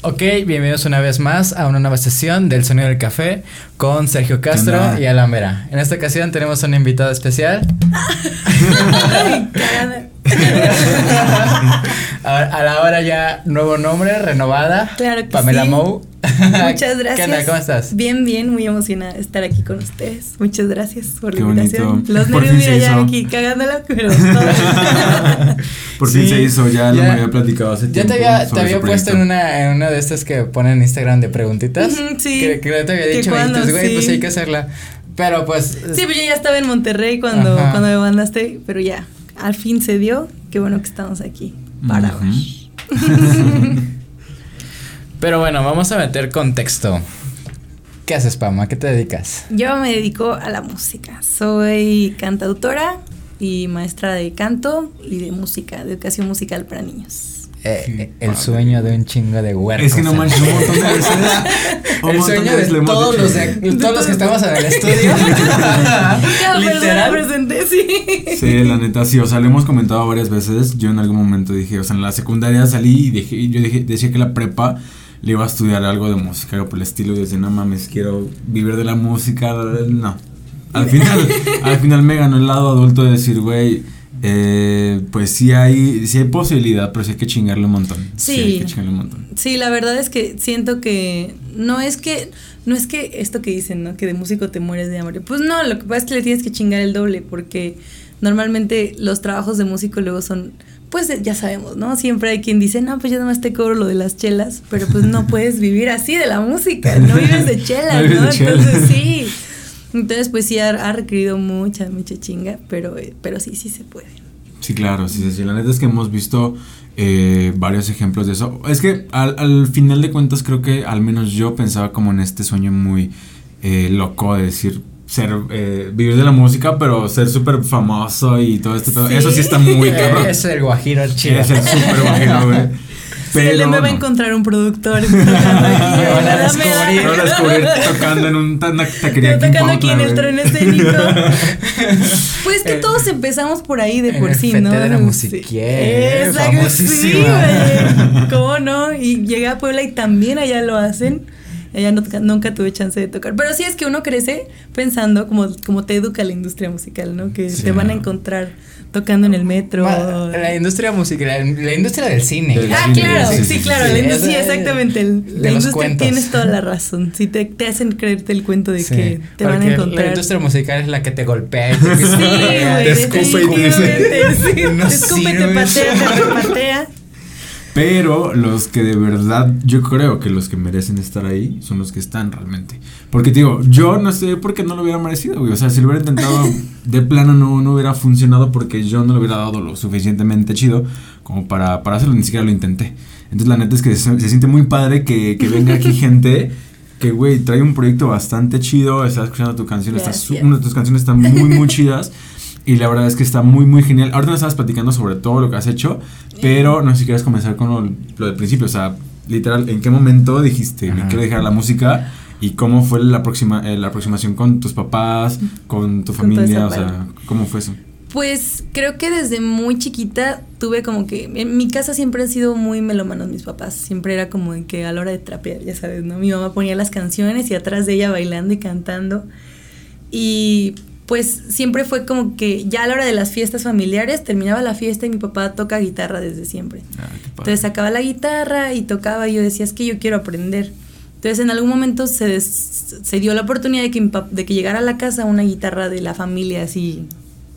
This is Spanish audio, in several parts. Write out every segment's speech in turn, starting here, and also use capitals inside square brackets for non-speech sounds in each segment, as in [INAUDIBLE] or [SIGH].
Ok, bienvenidos una vez más a una nueva sesión del Sonido del Café con Sergio Castro y Alan Vera. En esta ocasión tenemos un invitado especial. [LAUGHS] [LAUGHS] a, la hora ya nuevo nombre, renovada. Claro que Pamela sí. Mou. Muchas gracias. [LAUGHS] ¿Qué onda? ¿Cómo estás? Bien, bien, muy emocionada de estar aquí con ustedes. Muchas gracias por Qué la invitación. bonito. Los Por nervios, mira, ya aquí cagándola, pero. [LAUGHS] Por fin Sí, se hizo, ya, lo ya- me había platicado hace Ya tiempo. te había, te había puesto en una, en una de estas que ponen en Instagram de preguntitas. Ujú, sí. Que, que te había dicho, y entonces, güey, pues sí. hay que hacerla. Pero pues. sí, pues yo ya estaba en Monterrey cuando, Ajá. cuando me mandaste, pero ya, al fin se dio. Qué bueno que estamos aquí para. [LAUGHS] Pero bueno, vamos a meter contexto. ¿Qué haces, Pam? ¿A qué te dedicas? Yo me dedico a la música. Soy cantautora y maestra de canto y de música, de educación musical para niños. Eh, Sí, eh, el padre. sueño de un chingo de huercos. Es que no manches, un montón de veces. [LAUGHS] un El montón sueño de hemos todos los, de, todos los que estamos en el [LAUGHS] estudio. Literal. presente, sí. Sí, la neta, sí, o sea, lo hemos comentado varias veces. Yo en algún momento dije, o sea, en la secundaria salí y dije, y yo dije, decía que la prepa le iba a estudiar algo de música, algo por el estilo. Y decía, no mames, quiero vivir de la música. No. Al [LAUGHS] final, al final me ganó el lado adulto de decir, güey, eh, pues sí hay, sí hay posibilidad, pero sí hay que chingarle un montón. Sí. hay que chingarle un montón. Sí, la verdad es que siento que no es que no es que esto que dicen, ¿no? Que de músico te mueres de hambre. Pues no, lo que pasa es que le tienes que chingar el doble porque normalmente los trabajos de músico luego son pues ya sabemos, ¿no? Siempre hay quien dice, "No, pues yo nada más te cobro lo de las chelas", pero pues no [LAUGHS] puedes vivir así de la música, [LAUGHS] no vives de chelas, No. Entonces sí. Entonces pues sí ha, ha requerido mucha mucha chinga, pero eh, pero sí sí se puede. Sí, claro, sí, sí, sí. La neta es que hemos visto eh, varios ejemplos de eso. Es que al, al final de cuentas creo que al menos yo pensaba como en este sueño muy eh, loco de decir ser eh, vivir de la música pero ser súper famoso y todo este pedo. Sí. Eso sí está muy [LAUGHS] cabrón. es el guajiro chido. Es el súper bajero, güey. Sí, él me va a no. encontrar un productor [LAUGHS] Me van a me descubrir. Lo van a descubrir tocando en un taquería Yo tocando aquí en el tren escénico. [LAUGHS] Pues que Eh, todos empezamos por ahí de por sí, ¿no? de la musiquier, Exacto, sí. [LAUGHS] ¿Cómo no? Y llegué a Puebla y también allá lo hacen. Allá no nunca tuve chance de tocar. Pero sí es que uno crece pensando como, como te educa la industria musical, ¿no? Que Sí. te van a encontrar tocando en el metro. Ma- La industria musical, la, la industria del cine. Del Ah, cine, claro, sí, sí, sí, sí, claro, sí. la industria, exactamente. el- de la los industria cuentos. tienes toda la [LAUGHS] razón. Sí, te, te hacen creerte el cuento de Sí, que te van a encontrar. La industria musical es la que te golpea y te Sí, güey, te escupe y te dice, definitivamente, [LAUGHS] sí. "No Te escupe, te sirves". patea, te repatea. Pero los que de verdad, yo creo que los que merecen estar ahí son los que están realmente. Porque te digo, yo no sé por qué no lo hubiera merecido, güey. O sea, si lo hubiera intentado [LAUGHS] de plano no, no hubiera funcionado porque yo no le hubiera dado lo suficientemente chido como para, para hacerlo, ni siquiera lo intenté. Entonces la neta es que se, se siente muy padre que, que venga aquí [LAUGHS] gente que, güey, trae un proyecto bastante chido, estás escuchando tu canción, está su- Gracias. una de tus canciones están muy, muy chidas. [LAUGHS] Y la verdad es que está muy, muy genial. Ahorita nos estabas platicando sobre todo lo que has hecho, pero no sé si quieres comenzar con lo, lo del principio. O sea, literal, ¿en qué momento dijiste, me Ajá. quiero dejar la música? ¿Y cómo fue la, aproxima, eh, la aproximación con tus papás, con tu familia? O sea. ¿cómo fue eso? Pues creo que desde muy chiquita tuve como que. En mi casa siempre han sido muy melómanos mis papás. Siempre era como que a la hora de trapear, ya sabes, ¿no? Mi mamá ponía las canciones y atrás de ella bailando y cantando. Y pues siempre fue como que ya a la hora de las fiestas familiares terminaba la fiesta y mi papá toca guitarra desde siempre. Ah. Entonces sacaba la guitarra y tocaba y yo decía, es que yo quiero aprender. Entonces en algún momento se, des- se dio la oportunidad de que, mi de que llegara a la casa una guitarra de la familia así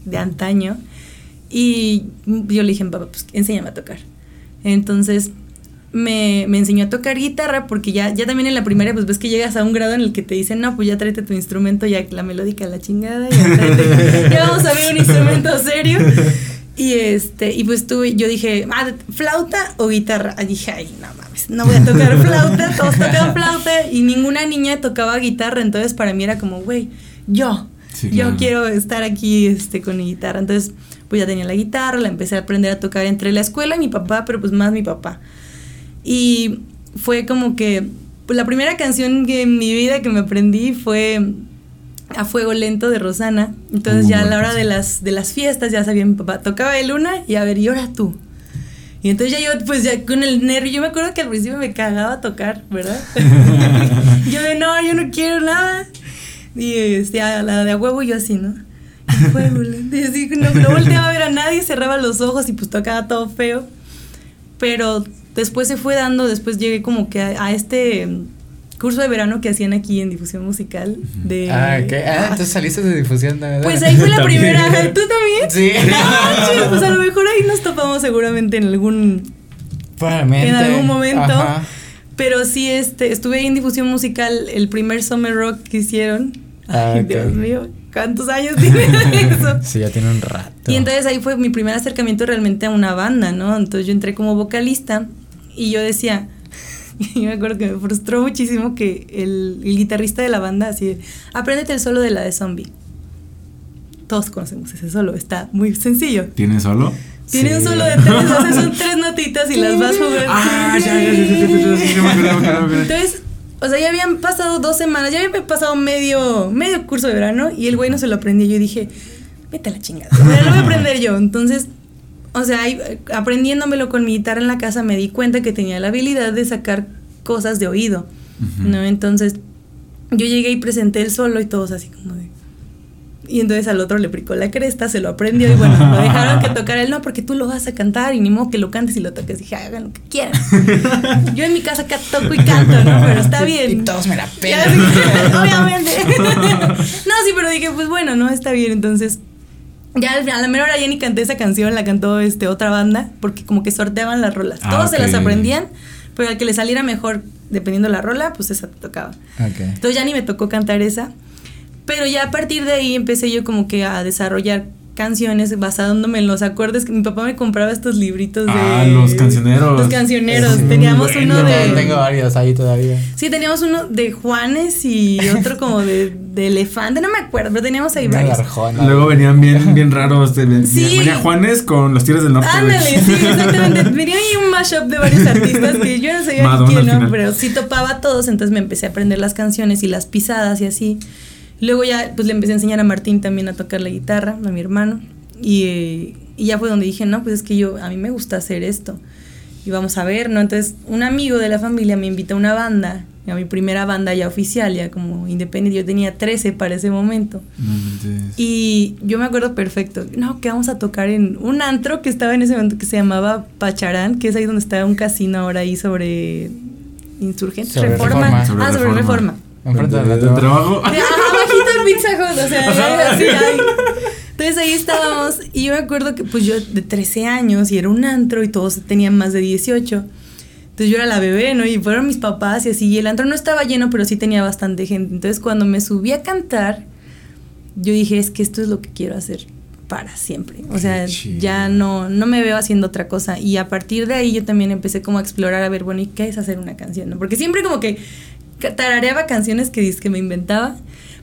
de antaño y yo le dije, papá, pues enséñame a tocar. Entonces me, me enseñó a tocar guitarra porque ya, ya también en la primaria pues ves que llegas a un grado en el que te dicen, no, pues ya tráete tu instrumento, ya la melódica la chingada, ya, tráete- ya vamos a ver un instrumento serio. Y este, y pues tuve, yo dije, ah, flauta o guitarra. Y dije, ay, no mames, no voy a tocar flauta, todos tocan flauta y ninguna niña tocaba guitarra, entonces para mí era como, güey, yo, Sí, yo claro. quiero estar aquí este, con mi guitarra. Entonces, pues ya tenía la guitarra, la empecé a aprender a tocar entre la escuela y mi papá, pero pues más mi papá. Y fue como que la primera canción que en mi vida que me aprendí fue A Fuego Lento de Rosana. Entonces Uh, ya a la hora de las, de las fiestas ya sabía mi papá, tocaba el una y a ver, y ahora tú. Y entonces ya yo, pues ya con el nervio, yo me acuerdo que al principio me cagaba tocar, ¿verdad? [LAUGHS] yo de, no, yo no quiero nada. Y este, a la de a huevo yo así, ¿no? Y huevo, y así, no, no volteaba a ver a nadie, cerraba los ojos y pues tocaba todo feo. Pero después se fue dando, después llegué como que a, este curso de verano que hacían aquí en difusión musical de ah, ¿qué? ah entonces saliste de difusión ¿verdad? pues ahí fue la primera. [LAUGHS] Tú también sí. [LAUGHS] No, pues a lo mejor ahí nos topamos seguramente en algún en algún momento. Pero sí este estuve ahí en difusión musical el primer summer rock que hicieron. Ah, ay Dios mío ¿Cuántos años tiene [LAUGHS] eso? Sí, ya tiene un rato. Y entonces ahí fue mi primer acercamiento realmente a una banda, ¿no? Entonces yo entré como vocalista y yo decía, yo me acuerdo que me frustró muchísimo que el, guitarrista de la banda así, apréndete el solo de la de zombie. Todos conocemos ese solo, está muy sencillo. ¿Tiene solo? Tiene un solo de tres, o sea, son tres notitas y las vas jugando. Ah, ya, ya, ya, Entonces, o sea, ya habían pasado dos semanas, ya había pasado medio, medio curso de verano y el güey no se lo aprendía. Yo dije, vete a la chingada, lo voy a aprender yo. Entonces, o sea, aprendiéndomelo con mi guitarra en la casa me di cuenta que tenía la habilidad de sacar cosas de oído, ¿no? Entonces, yo llegué y presenté el solo y todos así como de, y entonces al otro le pricó la cresta, se lo aprendió y bueno, lo dejaron que tocara él, no, porque tú lo vas a cantar y ni modo que lo cantes y lo toques. Dije, hagan lo que quieran. [LAUGHS] Yo en mi casa toco y canto, ¿no? Pero está bien. Y todos me la pegan. [LAUGHS] Obviamente. [LAUGHS] no, sí, pero dije, pues bueno, no, está bien. Entonces, ya a la menor hora ya ni canté esa canción, la cantó este, otra banda, porque como que sorteaban las rolas. Ah, todos se las aprendían, pero al que le saliera mejor, dependiendo la rola, pues esa te tocaba. Entonces ya ni me tocó cantar esa. Pero ya a partir de ahí empecé yo como que a desarrollar canciones basándome en los acordes que mi papá me compraba estos libritos de ah los cancioneros. Los cancioneros teníamos uno de tengo varios ahí todavía. Sí teníamos uno de Juanes y otro como de, de elefante no me acuerdo pero teníamos ahí varios. luego venían bien [LAUGHS] bien raros sí. venía Juanes con los Tigres del Norte ándale sí [LAUGHS] exactamente. Venía ahí un mashup de varios artistas que yo no sabía quién no pero sí topaba a todos entonces me empecé a aprender las canciones y las pisadas y así Luego ya pues le empecé a enseñar a Martín también a tocar la guitarra, a mi hermano. Y, ya fue donde dije, no, pues es que yo, a mí me gusta hacer esto. Y vamos a ver, ¿no? Entonces un amigo de la familia me invita a una banda, a mi primera banda ya oficial, ya como independiente. Yo tenía 13 para ese momento. y yo me acuerdo perfecto, no, que vamos a tocar en un antro que estaba en ese momento que se llamaba Pacharán, que es ahí donde está un casino ahora ahí sobre insurgentes, reforma. Ah, sobre reforma. Enfrente de, trabajo. El Pizza Hut, o sea, así [LAUGHS] hay. [LAUGHS] Entonces ahí estábamos y yo me acuerdo que pues yo de 13 años y era un antro y todos tenían más de 18. Entonces yo era la bebé, ¿no? Y fueron mis papás y así. Y el antro no estaba lleno, pero sí tenía bastante gente. Entonces cuando me subí a cantar, yo dije, es que esto es lo que quiero hacer para siempre. O sea, ya no, no me veo haciendo otra cosa. Y a partir de ahí yo también empecé como a explorar, a ver, bueno, ¿y qué es hacer una canción? ¿no? Porque siempre como que tarareaba canciones que, que me inventaba,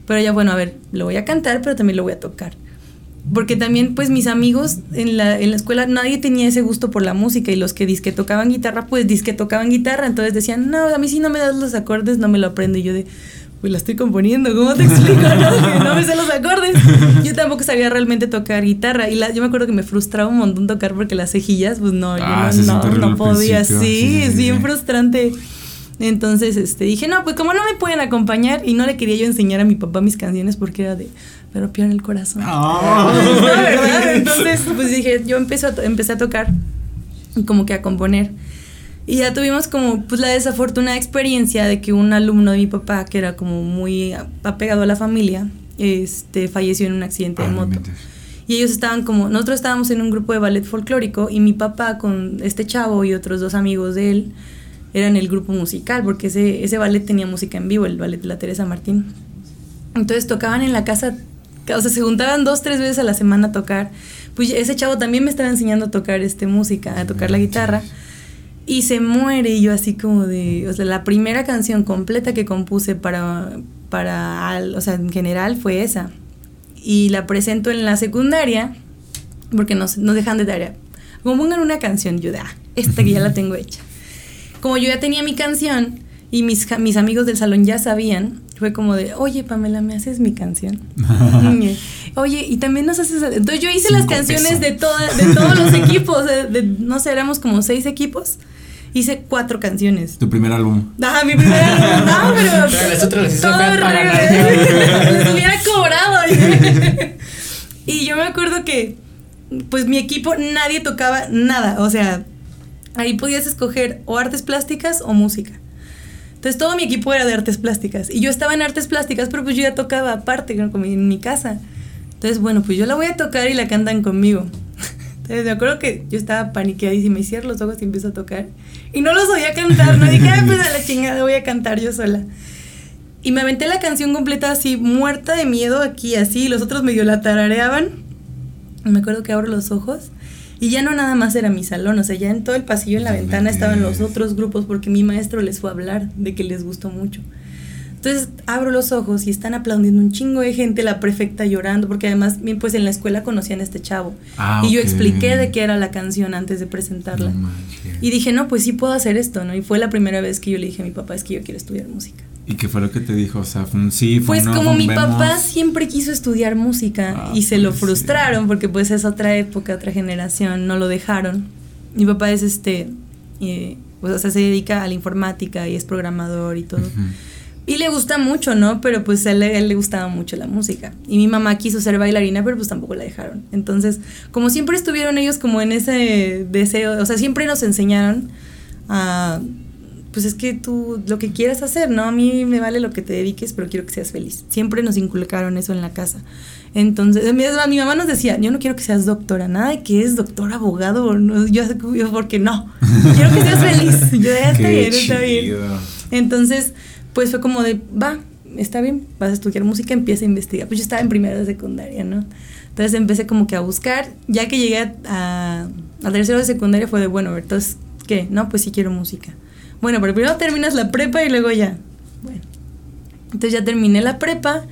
pero ya bueno, a ver, lo voy a cantar, pero también lo voy a tocar. Porque también, pues mis amigos en la, en la escuela, nadie tenía ese gusto por la música y los que disque tocaban guitarra, pues disque tocaban guitarra, entonces decían, no, a mí si no me das los acordes, no me lo aprendo. Y yo de, pues la estoy componiendo, ¿cómo te [LAUGHS] explico? No, no me sé los acordes. Yo tampoco sabía realmente tocar guitarra. Y la, yo me acuerdo que me frustraba un montón tocar porque las cejillas, pues no, yo ah, no, no, podía. Sí, es bien frustrante. Entonces, este, dije, no, pues como no me pueden acompañar y no le quería yo enseñar a mi papá mis canciones porque era de, pero en el corazón. Ah. [LAUGHS] ¿verdad? Entonces, pues dije, yo empecé a, empecé a tocar y como que a componer. Y ya tuvimos como pues la desafortunada experiencia de que un alumno de mi papá, que era como muy apegado a la familia, este, falleció en un accidente de ah, moto. Y ellos estaban como, nosotros estábamos en un grupo de ballet folclórico y mi papá con este chavo y otros dos amigos de él, eran el grupo musical, porque ese, ese ballet tenía música en vivo, el ballet de la Teresa Martín. Entonces tocaban en la casa, o sea, se juntaban dos, tres veces a la semana a tocar. Pues ese chavo también me estaba enseñando a tocar este, música, a tocar la guitarra. Y se muere y yo así como de, o sea, la primera canción completa que compuse para, para, o sea, en general fue esa. Y la presento en la secundaria, porque nos, nos dejan de tarea. Como pongan una canción, yo de, ah, esta que ya la [LAUGHS] tengo hecha como yo ya tenía mi canción, Y mis, mis amigos del salón ya sabían. Fue como de, oye, Pamela, ¿me haces mi canción? [LAUGHS] oye, y también nos haces... Entonces yo hice las canciones de, toda, de todos los equipos. De, no sé, éramos como seis equipos. Hice cuatro canciones. Tu primer álbum. Ah, mi primer álbum. [LAUGHS] No, pero... las otras las hice para [LAUGHS] Les hubiera cobrado. y yo me acuerdo que, pues mi equipo, nadie tocaba nada. O sea, ahí podías escoger o artes plásticas o música. Entonces todo mi equipo era de artes plásticas. Y yo estaba en artes plásticas, pero pues yo ya tocaba aparte, como en mi casa. Entonces, bueno, pues yo la voy a tocar y la cantan conmigo. [LAUGHS] Entonces me acuerdo que yo estaba paniqueadísima y cierro los ojos y empiezo a tocar. Y no los oía cantar, no dije, ay, pues a la chingada voy a cantar yo sola. Y me aventé la canción completa así, muerta de miedo aquí, así, los otros medio la tarareaban. Me acuerdo que abro los ojos y ya no nada más era mi salón, o sea, ya en todo el pasillo, en la ventana, estaban los otros grupos porque mi maestro les fue a hablar de que les gustó mucho. Entonces abro los ojos y están aplaudiendo un chingo de gente, la prefecta llorando, porque además, pues en la escuela conocían a este chavo. Ah, y yo expliqué de qué era la canción antes de presentarla. y dije, no, pues sí puedo hacer esto, ¿no? Y fue la primera vez que yo le dije a mi papá, es que yo quiero estudiar música. ¿Y qué fue lo que te dijo? O sea, fue un sí, fue Pues como mi papá siempre quiso estudiar música ah, y se lo pues frustraron porque pues es otra época, otra generación, no lo dejaron. Mi papá es este, eh, pues, o sea, se dedica a la informática y es programador y todo. Y le gusta mucho, ¿no? Pero pues a él, él, le gustaba mucho la música. Y mi mamá quiso ser bailarina, pero pues tampoco la dejaron. Entonces, como siempre estuvieron ellos como en ese deseo, o sea, siempre nos enseñaron a pues es que tú lo que quieras hacer, ¿no? A mí me vale lo que te dediques, pero quiero que seas feliz. Siempre nos inculcaron eso en la casa. Entonces, mi, mi mamá nos decía, yo no quiero que seas doctora, nada de que es doctor, abogado, no, yo, yo porque no, quiero que seas feliz. [LAUGHS] Yo ya está bien, está bien. Entonces, pues fue como de, va, está bien, vas a estudiar música, empieza a investigar. Pues yo estaba en primera de secundaria, ¿no? Entonces empecé como que a buscar, ya que llegué a, a, tercero de secundaria fue de, bueno, entonces, ¿qué? No, pues sí quiero música. Bueno, pero primero terminas la prepa y luego ya. Bueno. Entonces ya terminé la prepa,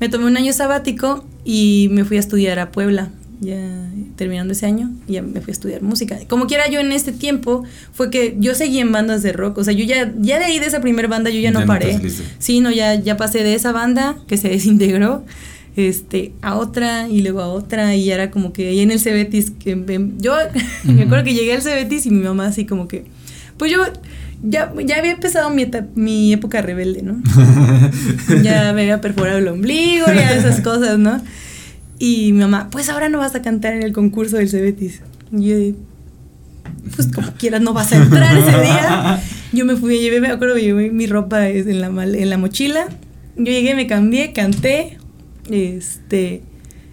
me tomé un año sabático y me fui a estudiar a Puebla. Ya terminando ese año, ya me fui a estudiar música. Como quiera yo en este tiempo, fue que yo seguí en bandas de rock. O sea, yo ya, ya de ahí de esa primera banda yo ya, no paré. sí, no, ya, ya pasé de esa banda que se [LAUGHS] desintegró este, a otra y luego a otra y era como que ahí en el Cebetis, que yo [LAUGHS] me acuerdo que llegué al Cebetis y mi mamá así como que, pues yo ya, ya había empezado mi, mi época rebelde, ¿no? [LAUGHS] ya me había perforado el ombligo, y esas [LAUGHS] cosas, ¿no? Y mi mamá, pues ahora no vas a cantar en el concurso del Cebetis. Y yo, pues como quieras, no vas a entrar ese día. [LAUGHS] Yo me fui, llevé, me acuerdo, llevé mi ropa en la, en la mochila. Yo llegué, me cambié, canté. Este.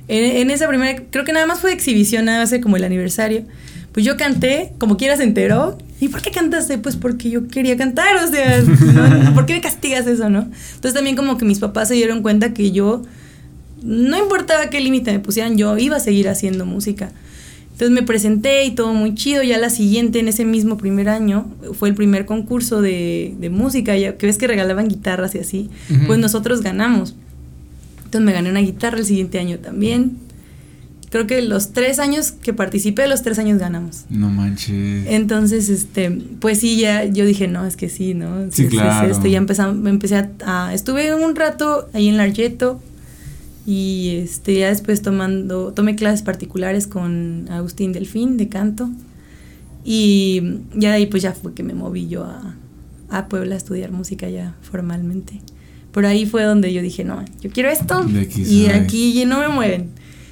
En, en, esa primera, creo que nada más fue de exhibición, nada más como el aniversario. Pues yo canté, como quiera se enteró. ¿Y por qué cantaste? Pues porque yo quería cantar, o sea, [LAUGHS] ¿por qué me castigas eso, no? Entonces también como que mis papás se dieron cuenta que yo, no importaba qué límite me pusieran, yo iba a seguir haciendo música. Entonces me presenté y todo muy chido. Ya la siguiente, en ese mismo primer año, fue el primer concurso de, de música, ya que ves que regalaban guitarras y así. Pues nosotros ganamos. Entonces me gané una guitarra el siguiente año también creo que los tres años que participé, los tres años ganamos. No manches. Entonces, este, pues sí, ya yo dije, no, es que sí, ¿no? Sí, claro. esto. Ya empezamos, empecé a, estuve un rato ahí en Largeto y este, ya después tomando, tomé clases particulares con Agustín Delfín de canto y ya de ahí pues ya fue que me moví yo a, a Puebla a estudiar música ya formalmente. Por ahí fue donde yo dije, no, yo quiero esto y aquí no me mueven.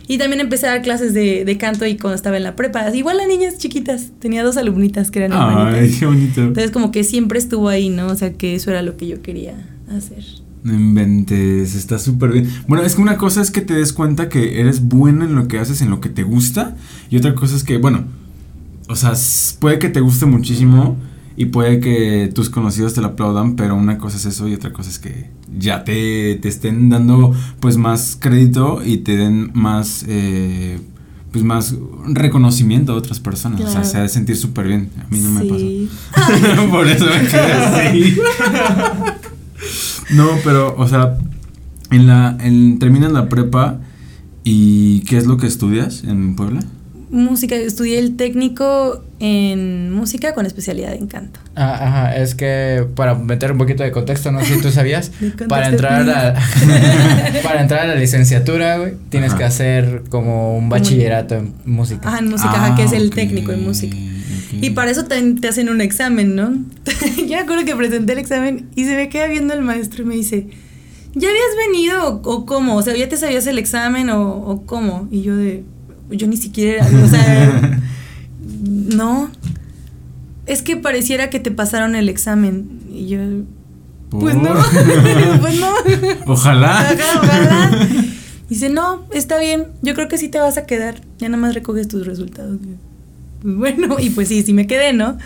Y también empecé a dar clases de, de canto y cuando estaba en la prepa. Igual a niñas chiquitas. Tenía dos alumnitas que eran Ay, qué bonito. Entonces como que siempre estuvo ahí, ¿no? O sea que eso era lo que yo quería hacer. No inventes, está súper bien. Bueno, es que una cosa es que te des cuenta que eres buena en lo que haces, en lo que te gusta. Y otra cosa es que, bueno, o sea, puede que te guste muchísimo y puede que tus conocidos te lo aplaudan, pero una cosa es eso y otra cosa es que ya te, te estén dando pues más crédito y te den más eh, pues más reconocimiento a otras personas. O sea, se ha de sentir súper bien. A mí no me pasó. [LAUGHS] Por eso me quedé así. [LAUGHS] no, pero, o sea, en la, en, terminas la prepa y ¿qué es lo que estudias en Puebla? Música, estudié el técnico en música con especialidad en canto. Ah, ajá, es que para meter un poquito de contexto, no sé si tú sabías, [LAUGHS] para entrar a la, [LAUGHS] para entrar a la licenciatura, güey, tienes que hacer como un bachillerato en música. Ah, en música, ajá, que es el técnico en música. Y para eso te, te hacen un examen, ¿no? [LAUGHS] Yo me acuerdo que presenté el examen y se me queda viendo el maestro y me dice, ¿ya habías venido o, cómo? O sea, ¿ya te sabías el examen o, o cómo? Y yo de, yo ni siquiera, o sea, [LAUGHS] no. Es que pareciera que te pasaron el examen. Y yo, pues no, [LAUGHS] pues no. Ojalá. ojalá. Dice, no, está bien, yo creo que sí te vas a quedar. Ya nada más recoges tus resultados. Pues bueno, y pues sí, sí me quedé, ¿no?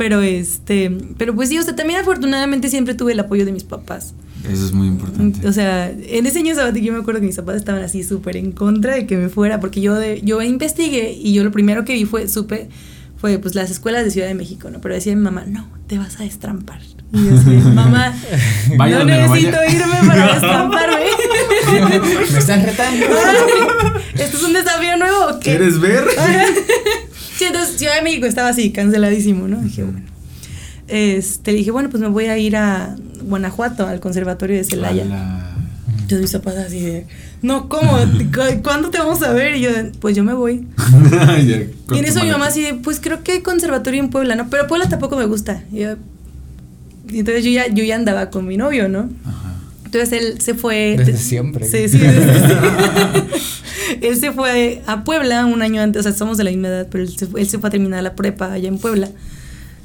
Pero este, pero pues sí, o sea, también afortunadamente siempre tuve el apoyo de mis papás. Eso es muy importante. O sea, en ese año sabático yo me acuerdo que mis papás estaban así súper en contra de que me fuera, porque yo, de, yo investigué y yo lo primero que vi fue, supe, fue pues las escuelas de Ciudad de México, ¿no? Pero decía mi mamá, no, te vas a destrampar. Y yo así, [LAUGHS] mamá, no necesito irme para [LAUGHS] destramparme. me están retando. [LAUGHS] ¿Esto es un desafío nuevo? ¿qué? ¿Quieres ver? Sí, entonces Ciudad de México estaba así, canceladísimo, ¿no? Dije, bueno. Este, dije, bueno, pues me voy a ir a Guanajuato, al conservatorio de Celaya. Entonces mis papás así de, no, ¿cómo? ¿Cuándo te vamos a ver? Y yo, pues yo me voy. [LAUGHS] y en eso mi mamá así de, pues creo que hay conservatorio en Puebla, ¿no? Pero Puebla tampoco me gusta. Y yo, entonces yo ya, yo ya andaba con mi novio, ¿no? Ajá. Entonces él se fue. Desde siempre. Sí, sí. Desde [LAUGHS] él se fue a Puebla un año antes, o sea, somos de la misma edad, pero él se, él se fue a terminar la prepa allá en Puebla.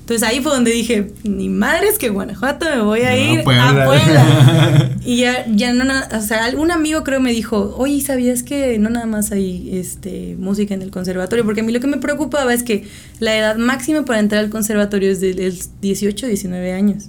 Entonces ahí fue donde dije, ni madres que Guanajuato, me voy a ir a Puebla. [LAUGHS] y ya, ya no, o sea, algún amigo creo me dijo, oye, ¿sabías que no nada más hay este, música en el conservatorio? Porque a mí lo que me preocupaba es que la edad máxima para entrar al conservatorio es de 18, 19 años.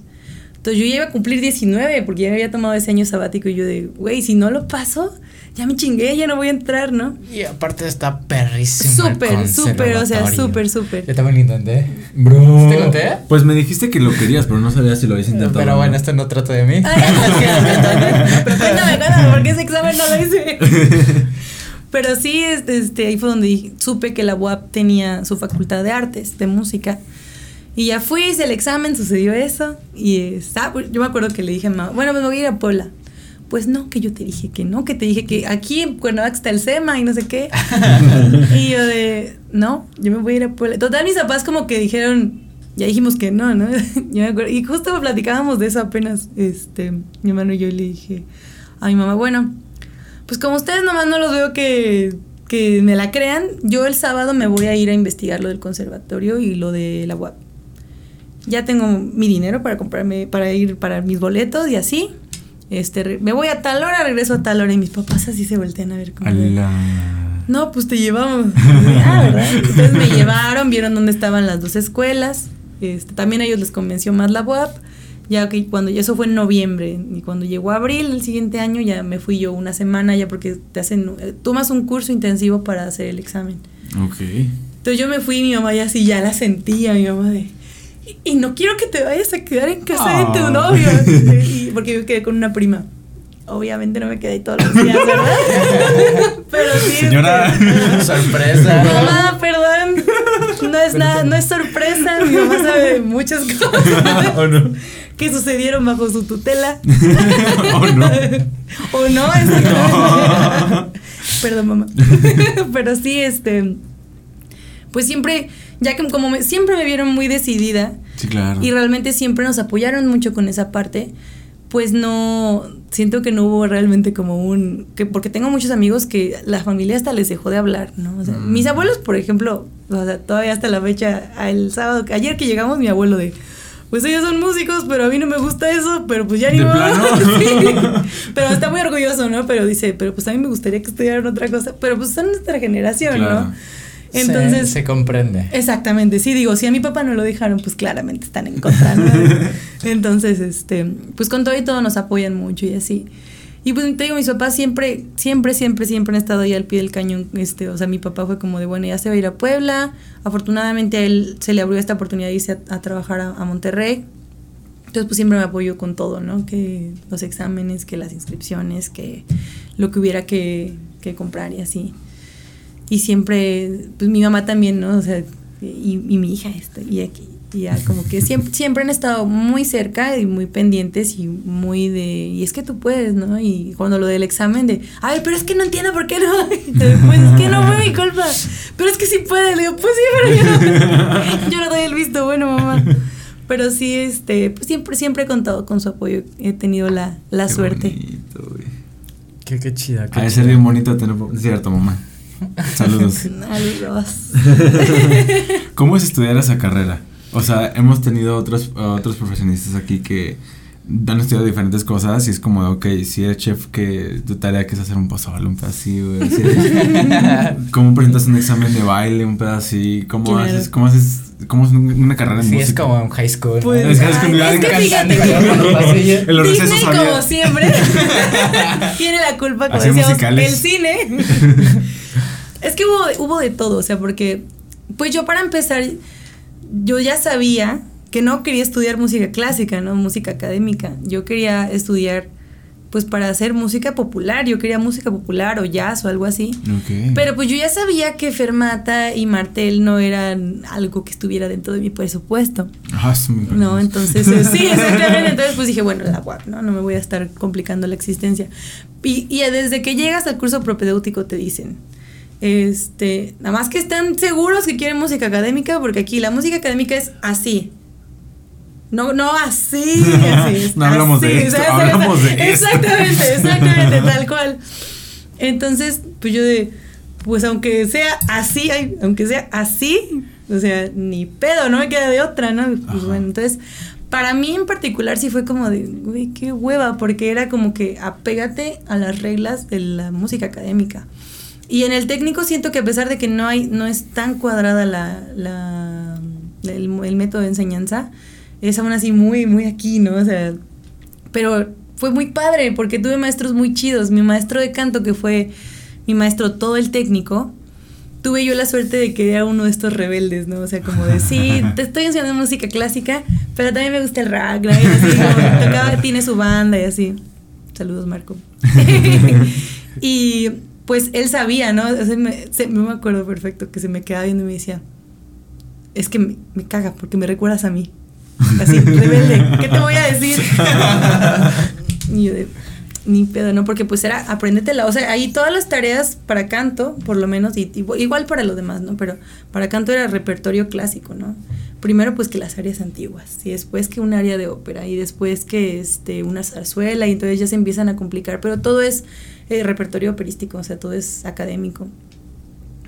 Entonces yo ya iba a cumplir 19 porque ya había tomado ese año sabático y yo de, güey, si no lo paso, ya me chingué, ya no voy a entrar, ¿no? Y aparte está perrísimo. Súper, súper, o sea, súper, súper. Yo también lo intenté. Bro. ¿Te conté? Pues me dijiste que lo querías, pero no sabía si lo habías intentado. Pero bueno, esto no trata de mí. [LAUGHS] pero cuéntame, cuéntame, porque ese examen no lo hice. [LAUGHS] Pero sí, este, este, ahí fue donde supe que la UAP tenía su facultad de artes, de música. Y ya fui, hice el examen, sucedió eso. Y está, yo me acuerdo que le dije a mamá, bueno, me voy a ir a Puebla. Pues no, que yo te dije que no, que te dije que aquí en Cuernavaca está el SEMA y no sé qué. [LAUGHS] y yo de, no, yo me voy a ir a Puebla. Total, mis papás como que dijeron, ya dijimos que no, ¿no? [LAUGHS] yo me acuerdo, y justo platicábamos de eso apenas, este, mi hermano y yo le dije a mi mamá, bueno, pues como ustedes nomás no los veo que, que me la crean, yo el sábado me voy a ir a investigar lo del conservatorio y lo de la UAP ya tengo mi dinero para comprarme, para ir para mis boletos y así. Este, me voy a tal hora, regreso a tal hora y mis papás así se voltean a ver como... No, pues te llevamos. [LAUGHS] ah, ¿verdad? Entonces me llevaron, vieron dónde estaban las dos escuelas. Este, también a ellos les convenció más la UAP. Ya que cuando eso fue en noviembre y cuando llegó abril el siguiente año ya me fui yo una semana ya porque te hacen eh, tomas un curso intensivo para hacer el examen. Ok. Entonces yo me fui y mi mamá ya así ya la sentía, mi mamá de y no quiero que te vayas a quedar en casa de tu ah. novio. [LAUGHS] porque yo quedé con una prima. Obviamente no me quedé ahí todos los días, ¿verdad? [LAUGHS] Pero sí. Señora, sorpresa. [LAUGHS] Mamá, perdón. No es nada, no es sorpresa. Mi mamá sabe muchas cosas. ¿O no? Que sucedieron bajo su tutela. ¿O no? ¿O no? no. Perdón, mamá. Pero sí, este. Pues siempre ya que como siempre me vieron muy decidida sí, claro. y realmente siempre nos apoyaron mucho con esa parte, pues no, siento que no hubo realmente como un, que porque tengo muchos amigos que la familia hasta les dejó de hablar, ¿no? O sea, mm. mis abuelos, por ejemplo, o sea, todavía hasta la fecha, el sábado, ayer que llegamos, mi abuelo de, pues ellos son músicos, pero a mí no me gusta eso, pero pues ya ni modo. [LAUGHS] [LAUGHS] Pero está muy orgulloso, ¿no? Pero dice, pero pues a mí me gustaría que estudiaran otra cosa, pero pues son nuestra generación, ¿no? Entonces. Se, comprende. Exactamente. Sí, digo, si a mi papá no lo dejaron, pues claramente están en contra. [LAUGHS] Entonces, este, pues con todo y todo nos apoyan mucho y así. Y pues te digo, mis papás siempre, siempre, siempre, siempre han estado ahí al pie del cañón. Este, o sea, mi papá fue como de, bueno, ya se va a ir a Puebla. Afortunadamente a él se le abrió esta oportunidad de irse a, trabajar a, a, Monterrey. Entonces, pues siempre me apoyó con todo, ¿no? Que los exámenes, que las inscripciones, que lo que hubiera que, que comprar y así. Y siempre, pues mi mamá también, ¿no? O sea, y, y mi hija esto, y aquí, y ya como que siempre, [LAUGHS] siempre han estado muy cerca y muy pendientes y muy de, y es que tú puedes, ¿no? Y cuando lo del examen de, ay, pero es que no entiendo por qué no, [LAUGHS] pues es que no fue mi culpa, pero es que sí puede, le digo, pues sí, pero yo no, [LAUGHS] yo no doy el visto, bueno, mamá. Pero sí, este, pues siempre, siempre he contado con su apoyo, he tenido la, la Qué suerte. bonito, güey. Qué, qué chida. Qué Ha de ser bien bonito tener. Cierto, mamá. Saludos. [LAUGHS] Saludos. [LAUGHS] ¿Cómo es estudiar esa carrera? O sea, hemos tenido otros, otros profesionistas aquí que han estudiado diferentes cosas y es como, ok, si eres chef, que tu tarea que es hacer un pozole, un pedacito, güey. Si [LAUGHS] ¿Cómo presentas un examen de baile, un pedacito? ¿Cómo Claro. haces, cómo haces, cómo es un- una carrera en Sí, música? es como en high school. Pues, Es es ay, como- es que fíjate que-. En los Disney, como siempre, tiene la culpa, como decíamos, el cine. Es que hubo, hubo de todo, o sea, porque, pues yo para empezar, yo ya sabía que no quería estudiar música clásica, ¿no? Música académica. Yo quería estudiar, pues para hacer música popular, yo quería música popular o jazz o algo así. Ok. Pero pues yo ya sabía que Fermata y Martel no eran algo que estuviera dentro de mi presupuesto. Ah, No, entonces eh, sí, [LAUGHS] exactamente. Entonces pues dije, bueno, la UAP, ¿no? No me voy a estar complicando la existencia. Y, y desde que llegas al curso propedéutico te dicen, este, nada más que están seguros que quieren música académica, porque aquí la música académica es así. No, no así, [LAUGHS] así. No hablamos de así, esto, o sea, hablamos de esto. Exactamente, [LAUGHS] exactamente, tal cual. Entonces, pues yo de, pues aunque sea así, ay, aunque sea así, o sea, ni pedo, no me queda de otra, ¿no? Pues Ajá. bueno, entonces, para mí en particular sí fue como de, güey, qué hueva, porque era como que apégate a las reglas de la música académica. Y en el técnico siento que a pesar de que no hay, no es tan cuadrada la, la el, el método de enseñanza, es aún así muy, muy aquí, ¿no? O sea, pero fue muy padre porque tuve maestros muy chidos. Mi maestro de canto, que fue mi maestro todo el técnico, tuve yo la suerte de que era uno de estos rebeldes, ¿no? O sea, como de, sí, [LAUGHS] te estoy enseñando música clásica, pero también me gusta el rock, ¿no? Así, como tocaba, tiene su banda y así. Saludos, Marco. [LAUGHS] [LAUGHS] y pues él sabía, ¿no? O sea, me, se- me acuerdo perfecto que se me quedaba viendo y me decía, es que me, me caga porque me recuerdas a mí. Así, [LAUGHS] rebelde, ¿qué te voy a decir? [LAUGHS] y yo de, ni pedo, ¿no? Porque pues era, apréndetela. O sea, ahí todas las tareas para canto, por lo menos, y, y igual para lo demás, ¿no? Pero para canto era repertorio clásico, ¿no? Primero pues que las áreas antiguas, y después que un área de ópera, y después que este, una zarzuela, y entonces ya se empiezan a complicar, pero todo es eh, repertorio operístico, o sea, todo es académico.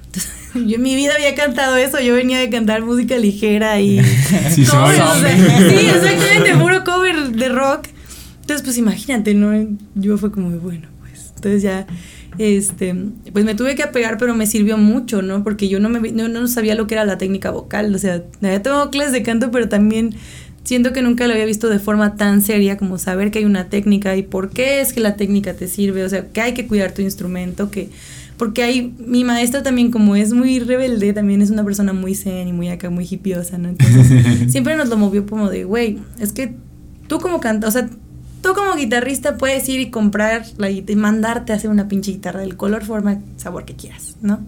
Entonces, [LAUGHS] yo en mi vida había cantado eso, yo venía de cantar música ligera y [LAUGHS] Sí, covers, o sea, sí, exactamente, puro cover de rock. Entonces, pues imagínate, ¿no? Yo fue como, bueno, pues, entonces ya, este, pues me tuve que apegar, pero me sirvió mucho, ¿no? Porque yo no, me, no, no sabía lo que era la técnica vocal, o sea, ya tengo clases de canto, pero también siento que nunca lo había visto de forma tan seria como saber que hay una técnica y por qué es que la técnica te sirve, o sea, que hay que cuidar tu instrumento, que porque hay mi maestra también como es muy rebelde, también es una persona muy zen y muy acá muy hipiosa, ¿no? Entonces, [LAUGHS] siempre nos lo movió como de, güey, es que tú como canta, o sea, tú como guitarrista puedes ir y comprar la y mandarte a hacer una pinche guitarra del color, forma, sabor que quieras, ¿no?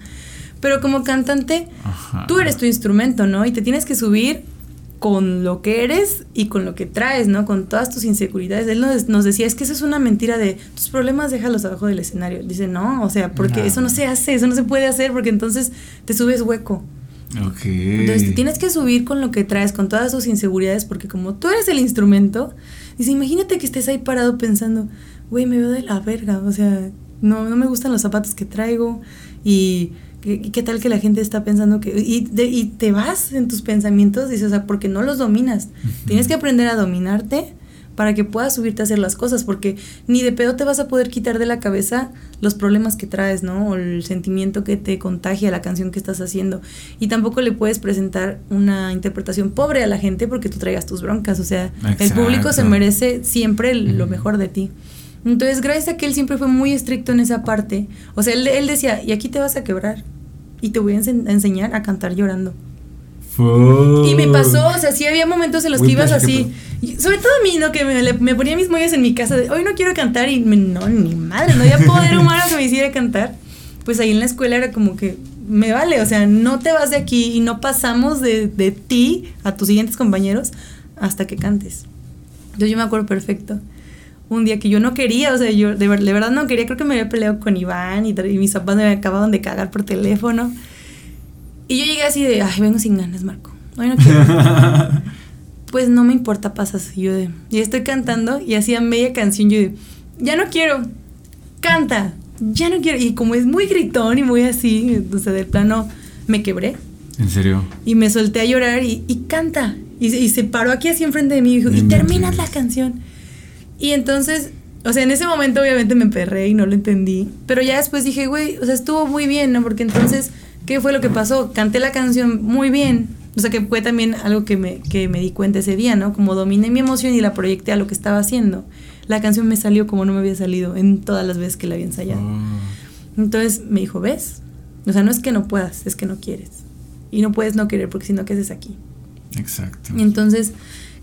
Pero como cantante, Ajá. tú eres tu instrumento, ¿no? Y te tienes que subir con lo que eres y con lo que traes, ¿no? Con todas tus inseguridades. Él nos, nos decía, es que eso es una mentira de tus problemas déjalos abajo del escenario. Dice, no, o sea, porque No. eso no se hace, eso no se puede hacer porque entonces te subes hueco. Ok. Entonces te tienes que subir con lo que traes, con todas tus inseguridades, porque como tú eres el instrumento, dice, imagínate que estés ahí parado pensando, güey, me veo de la verga, o sea, no, no me gustan los zapatos que traigo y ¿qué, qué tal que la gente está pensando que... Y, de- y te vas en tus pensamientos, dices, o sea, porque no los dominas. Tienes que aprender a dominarte para que puedas subirte a hacer las cosas, porque ni de pedo te vas a poder quitar de la cabeza los problemas que traes, ¿no? O el sentimiento que te contagia la canción que estás haciendo. Y tampoco le puedes presentar una interpretación pobre a la gente porque tú traigas tus broncas, o sea, el público se merece siempre lo mejor de ti. Entonces, gracias a que él siempre fue muy estricto en esa parte, o sea, él, él decía, y aquí te vas a quebrar, y te voy a ense- a enseñar a cantar llorando. Fuck. Y me pasó, o sea, sí había momentos en los que ibas pues, ¿qué así. sobre todo a mí, ¿no? Que me, me ponía mis mollas en mi casa de hoy no quiero cantar y me- no, ni madre, no había poder humano que me hiciera cantar. Pues ahí en la escuela era como que, me vale, o sea, no te vas de aquí y no pasamos de, de ti a tus siguientes compañeros hasta que cantes. Entonces yo me acuerdo perfecto. Un día que yo no quería, o sea, yo de, verdad no quería, creo que me había peleado con Iván y, y mis papás me acababan de cagar por teléfono. Y yo llegué así de, ay, vengo sin ganas, Marco. Hoy no quiero. [LAUGHS] pues no me importa, pasas. Y yo de, y estoy cantando y hacía media canción, yo de, ya no quiero, canta, ya no quiero. Y como es muy gritón y muy así, entonces del plano me quebré. ¿En serio? Y me solté a llorar y, y canta. Y, se paró aquí así enfrente de mí y dijo, y terminas la canción. Y entonces, o sea, en ese momento obviamente me emperré y no lo entendí. Pero ya después dije, güey, o sea, estuvo muy bien, ¿no? Porque entonces, ¿qué fue lo que pasó? Canté la canción muy bien. O sea, que fue también algo que me, que me di cuenta ese día, ¿no? Como dominé mi emoción y la proyecté a lo que estaba haciendo. La canción me salió como no me había salido en todas las veces que la había ensayado. Ah. Entonces me dijo, ¿ves? O sea, no es que no puedas, es que no quieres. Y no puedes no querer porque si no, ¿qué haces aquí? Exacto. Y entonces,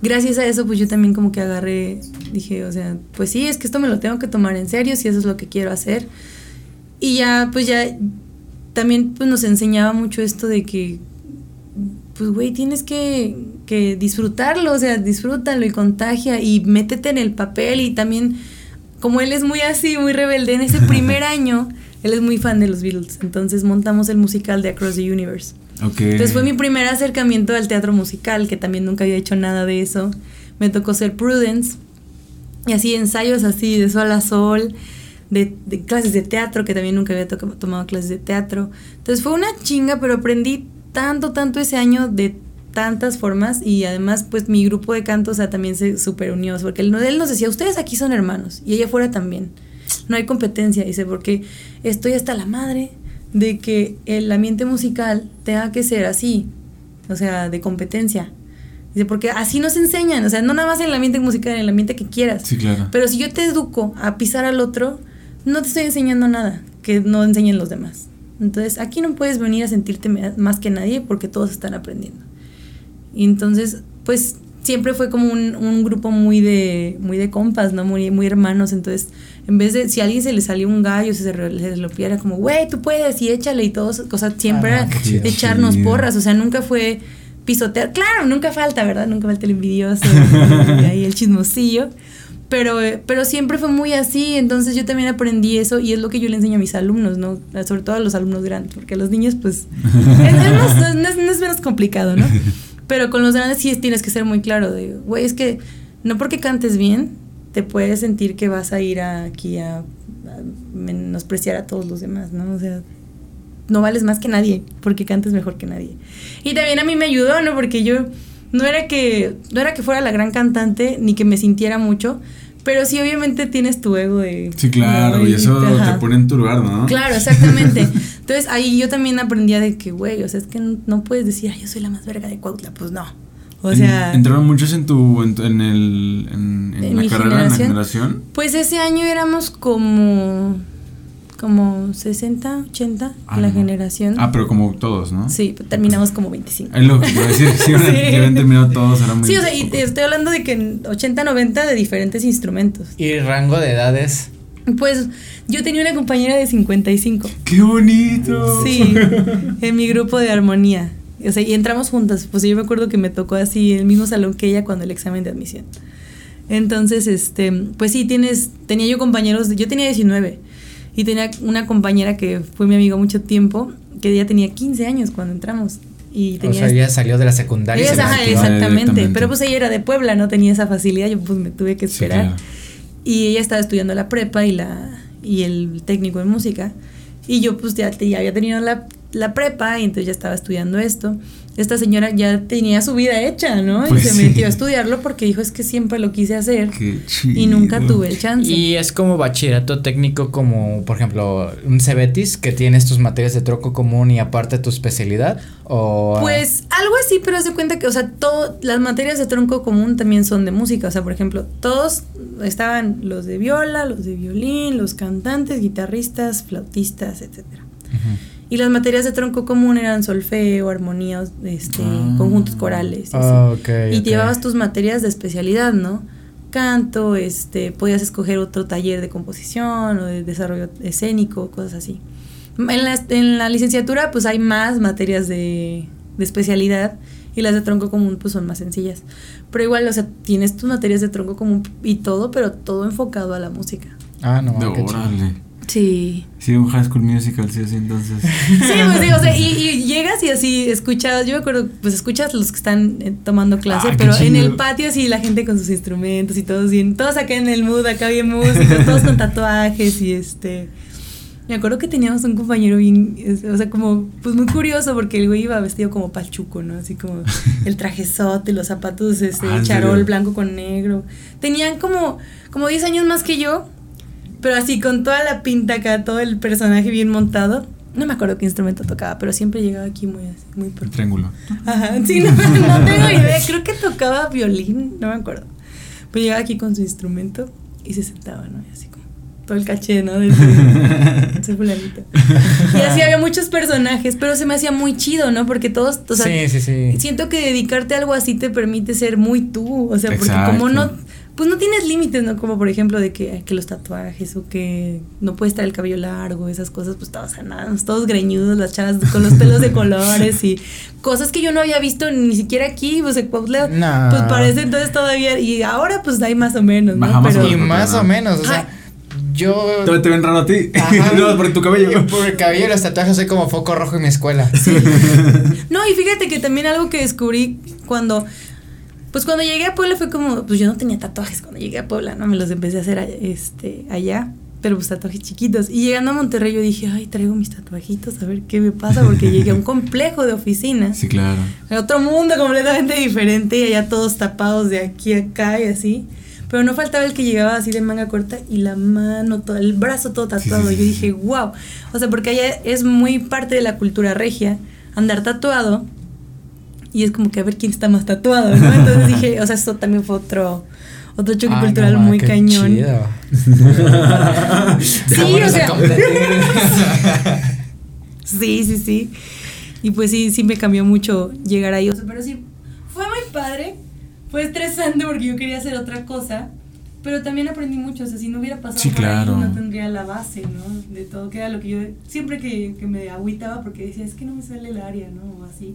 gracias a eso, pues yo también como que agarré, dije, o sea, pues sí, es que esto me lo tengo que tomar en serio, si eso es lo que quiero hacer. Y ya, pues ya, también pues nos enseñaba mucho esto de que, pues güey, tienes que, que disfrutarlo, o sea, disfrútalo y contagia y métete en el papel y también, como él es muy así, muy rebelde, en ese [LAUGHS] primer año, él es muy fan de los Beatles, entonces montamos el musical de Across the Universe. Entonces fue mi primer acercamiento al teatro musical, que también nunca había hecho nada de eso. Me tocó ser Prudence. Y así ensayos así de sol a sol, de, clases de teatro, que también nunca había tomado clases de teatro. Entonces fue una chinga, pero aprendí tanto, tanto ese año de tantas formas y además pues mi grupo de canto, o sea, también se super unió, porque él, él nos decía, ustedes aquí son hermanos y ella afuera también. No hay competencia, dice, porque estoy hasta la madre de que el ambiente musical tenga que ser así, o sea, de competencia. Dice, porque así nos enseñan, o sea, no nada más en el ambiente musical, en el ambiente que quieras. Sí, claro. Pero si yo te educo a pisar al otro, no te estoy enseñando nada que no enseñen los demás. Entonces, aquí no puedes venir a sentirte más que nadie porque todos están aprendiendo. Y entonces, pues siempre fue como un, un, grupo muy de, muy de compas, ¿no? Muy, muy hermanos. Entonces, en vez de, si a alguien se le salió un gallo, se, se lo pidiera como, güey, tú puedes y échale y todo, o sea, siempre ah, echarnos porras, o sea, nunca fue pisotear. Claro, nunca falta, ¿verdad? Nunca falta el envidioso y ahí el chismosillo. Pero, pero siempre fue muy así, entonces yo también aprendí eso y es lo que yo le enseño a mis alumnos, ¿no? Sobre todo a los alumnos grandes, porque a los niños, pues, [LAUGHS] no es menos complicado, ¿no? Pero con los grandes sí tienes que ser muy claro güey, es que no porque cantes bien, te puedes sentir que vas a ir aquí a, menospreciar a todos los demás, ¿no? O sea, no vales más que nadie porque cantes mejor que nadie. Y también a mí me ayudó, ¿no? Porque yo no era que no era que fuera la gran cantante ni que me sintiera mucho, pero sí, obviamente tienes tu ego de. Sí, claro, y eso te pone en tu lugar, ¿no? Claro, exactamente. [LAUGHS] Entonces ahí yo también aprendía de que, güey, o sea, es que no, puedes decir, yo soy la más verga de Cuautla, pues no. O sea. ¿Entraron muchos en tu. en, el. en, la carrera, en la generación? Pues ese año éramos como como 60, 80 ah, la generación. Ah, pero como todos, ¿no? Sí, terminamos como 25. Es lo que iba a decir, [LAUGHS] si sí. terminado todos, eran muy Sí, o sea, y te estoy hablando de que 80, 90 de diferentes instrumentos. ¿Y rango de edades? Pues yo tenía una compañera de 55. ¡Qué bonito! Sí, en mi grupo de armonía. O sea, y entramos juntas. Pues yo me acuerdo que me tocó así el mismo salón que ella cuando el examen de admisión. Entonces, este, pues sí, tienes, tenía yo compañeros, yo tenía 19 y tenía una compañera que fue mi amiga mucho tiempo, que ya tenía 15 años cuando entramos. Y tenía o sea, ella salió de la secundaria. exactamente. Pero pues ella era de Puebla, no tenía esa facilidad, yo pues me tuve que esperar. Y ella estaba estudiando la prepa y, la, y el técnico en música. Y yo pues ya, ya había tenido la, la prepa y entonces ya estaba estudiando esto esta señora ya tenía su vida hecha, ¿no? y pues se metió a estudiarlo porque dijo es que siempre lo quise hacer y nunca tuve el chance. Y es como bachillerato técnico como, por ejemplo, un Cebetis que tienes tus materias de troco común y aparte tu especialidad o Pues algo así, pero haz de cuenta que, o sea, todas las materias de tronco común también son de música, o sea, por ejemplo, todos estaban los de viola, los de violín, los cantantes, guitarristas, flautistas, etcétera. Y las materias de tronco común eran solfeo, armonías, este, ah. conjuntos corales. Ah, y llevabas tus materias de especialidad, ¿no? Canto, este, podías escoger otro taller de composición o de desarrollo escénico, cosas así. En la, en la licenciatura pues hay más materias de, de especialidad y las de tronco común pues son más sencillas. Pero igual, o sea, tienes tus materias de tronco común y todo, pero todo enfocado a la música. Ah, no, No, qué chido. órale. Sí. Sí, un High School Musical, sí, así entonces. Sí, pues sí, o sea, y, y llegas y así escuchas, yo me acuerdo, pues escuchas los que están eh, tomando clase, Ah, pero en el patio así la gente con sus instrumentos y todos bien, todos acá en el mood, acá bien músicos, todos con tatuajes y este... Me acuerdo que teníamos un compañero bien, o sea, como, pues muy curioso porque el güey iba vestido como pachuco, ¿no? Así como el trajezote, los zapatos, este, Ah, ¿en charol blanco con negro. Tenían como, como 10 años más que yo, pero así con toda la pinta acá, todo el personaje bien montado. No me acuerdo qué instrumento tocaba, pero siempre llegaba aquí muy así, muy pro. Triángulo. Ajá, sí, no, no tengo [LAUGHS] idea. Creo que tocaba violín, no me acuerdo. Pero llegaba aquí con su instrumento y se sentaba, ¿no? Y así como todo el caché, ¿no? De ese fulanito. Y así había muchos personajes, pero se me hacía muy chido, ¿no? Porque todos, o sea, sí, sí, sí. siento que dedicarte a algo así te permite ser muy tú, o sea, porque como no, pues no tienes límites, ¿no? Como por ejemplo de que, que los tatuajes o que no puede estar el cabello largo, esas cosas, pues todos sanados, todos greñudos, las chavas con los pelos de [LAUGHS] colores y cosas que yo no había visto ni siquiera aquí, pues en Cuautla, No. pues parece entonces todavía, y ahora pues hay más o menos, ¿no? Bajamos Pero, Y más o menos, o sea, Ajá. yo. Todavía te ven raro a ti. Ajá. [LAUGHS] no, por tu cabello. Por el cabello y los tatuajes soy como foco rojo en mi escuela. [LAUGHS] No, y fíjate que también algo que descubrí cuando, pues cuando llegué a Puebla fue como, pues yo no tenía tatuajes cuando llegué a Puebla, ¿no? Me los empecé a hacer allá, este, allá, pero pues tatuajes chiquitos. Y llegando a Monterrey yo dije, ay, traigo mis tatuajitos, a ver qué me pasa, porque [LAUGHS] llegué a un complejo de oficinas, Sí, claro. otro mundo completamente diferente y allá todos tapados de aquí a acá y así. Pero no faltaba el que llegaba así de manga corta y la mano, todo, el brazo todo Sí, sí, tatuado. sí, Yo sí. dije, wow. O sea, porque allá es muy parte de la cultura regia andar tatuado. Y es como que a ver quién está más tatuado, ¿no? Entonces [LAUGHS] dije, o sea, esto también fue otro, otro choque cultural no, muy qué cañón. chido. [LAUGHS] Sí, o sea. [LAUGHS] Sí, sí, sí. Y pues sí, sí me cambió mucho llegar ahí. O sea, pero sí, fue muy padre. Fue estresante porque yo quería hacer otra cosa. Pero también aprendí mucho. O sea, si no hubiera pasado Sí, por ahí, no tendría la base, ¿no? De todo, que era lo que yo. Siempre que, que me agüitaba porque decía, es que no me sale el área, ¿no? O así.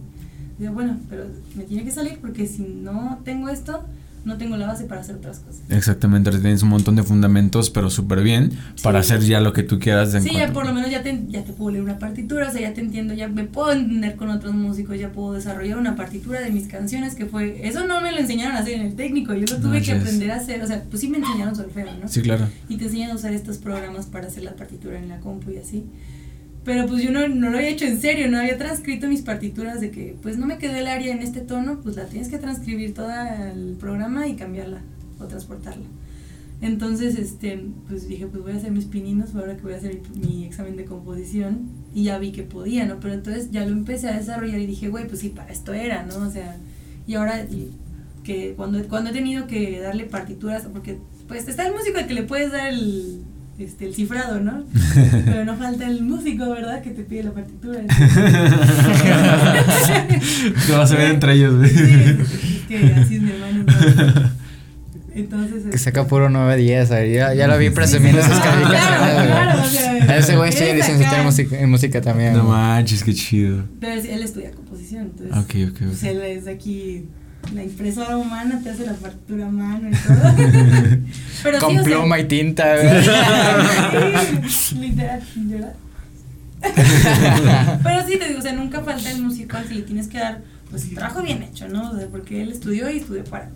Decía, bueno, pero me tiene que salir porque si no tengo esto, no tengo la base para hacer otras cosas. Exactamente, tienes un montón de fundamentos, pero súper bien para Sí. hacer ya lo que tú quieras. en Sí, ya cuanto- por lo menos ya te, ya te puedo leer una partitura, o sea, ya te entiendo, ya me puedo entender con otros músicos, ya puedo desarrollar una partitura de mis canciones, que fue, eso no me lo enseñaron a hacer en el técnico, yo lo tuve que Manches. aprender a hacer, o sea, pues sí me enseñaron solfeo, ¿no? Sí, claro. Y te enseñan a usar estos programas para hacer la partitura en la compu y así. Pero pues yo no, no lo había hecho en serio, no había transcrito mis partituras de que pues no me quedó el área en este tono, pues la tienes que transcribir toda el programa y cambiarla o transportarla. Entonces, este, pues dije, pues voy a hacer mis pininos ahora que voy a hacer mi, examen de composición y ya vi que podía, ¿no? Pero entonces ya lo empecé a desarrollar y dije, güey, pues sí, para esto era, ¿no? O sea, y ahora que cuando, cuando he tenido que darle partituras, porque pues está el músico al que le puedes dar el, este, el cifrado, ¿no? [LAUGHS] Pero no falta el músico, ¿verdad? Que te pide la partitura. [LAUGHS] Te vas a ver entre ellos, güey. Sí, es que así es mi hermano. ¿no? Entonces. Que saca puro 9-10, ahí, ya, ya lo vi presumiendo esas Claro, calificaciones. güey. claro, o sea, Ese güey estudia licenciatura en música, en música también. No manches, qué chido. Pero él estudia composición, entonces. Ok, ok, Pues ok. él es aquí. La impresora humana te hace la partitura a mano y todo. [LAUGHS] Pero Con sí, o sea, pluma y tinta. Sí, literal, literal. [LAUGHS] Pero sí te digo, o sea, nunca falta el músico al que le tienes que dar pues el trabajo bien hecho, ¿no? O sea, porque él estudió y estudió para.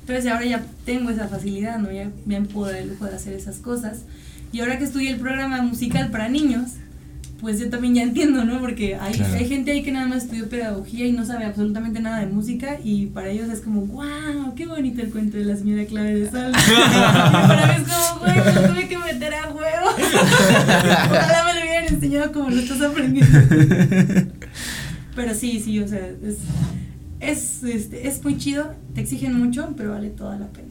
Entonces ahora ya tengo esa facilidad, ¿no? Ya, ya me puedo dar el lujo de hacer esas cosas. Y ahora que estudié el programa musical para niños, pues yo también ya [LAUGHS] entiendo, ¿no? Porque hay, Claro. hay gente ahí que nada más estudió pedagogía y no sabe absolutamente nada de música y para ellos es como, wow, qué bonito el cuento de la señora clave de sol. [LAUGHS] y para mí es como, güey, me lo tuve que meter a huevo. [LAUGHS] Ojalá me lo hubieran enseñado como lo estás aprendiendo. Pero sí, sí, o sea, es, es, este, es muy chido, te exigen mucho, pero vale toda la pena.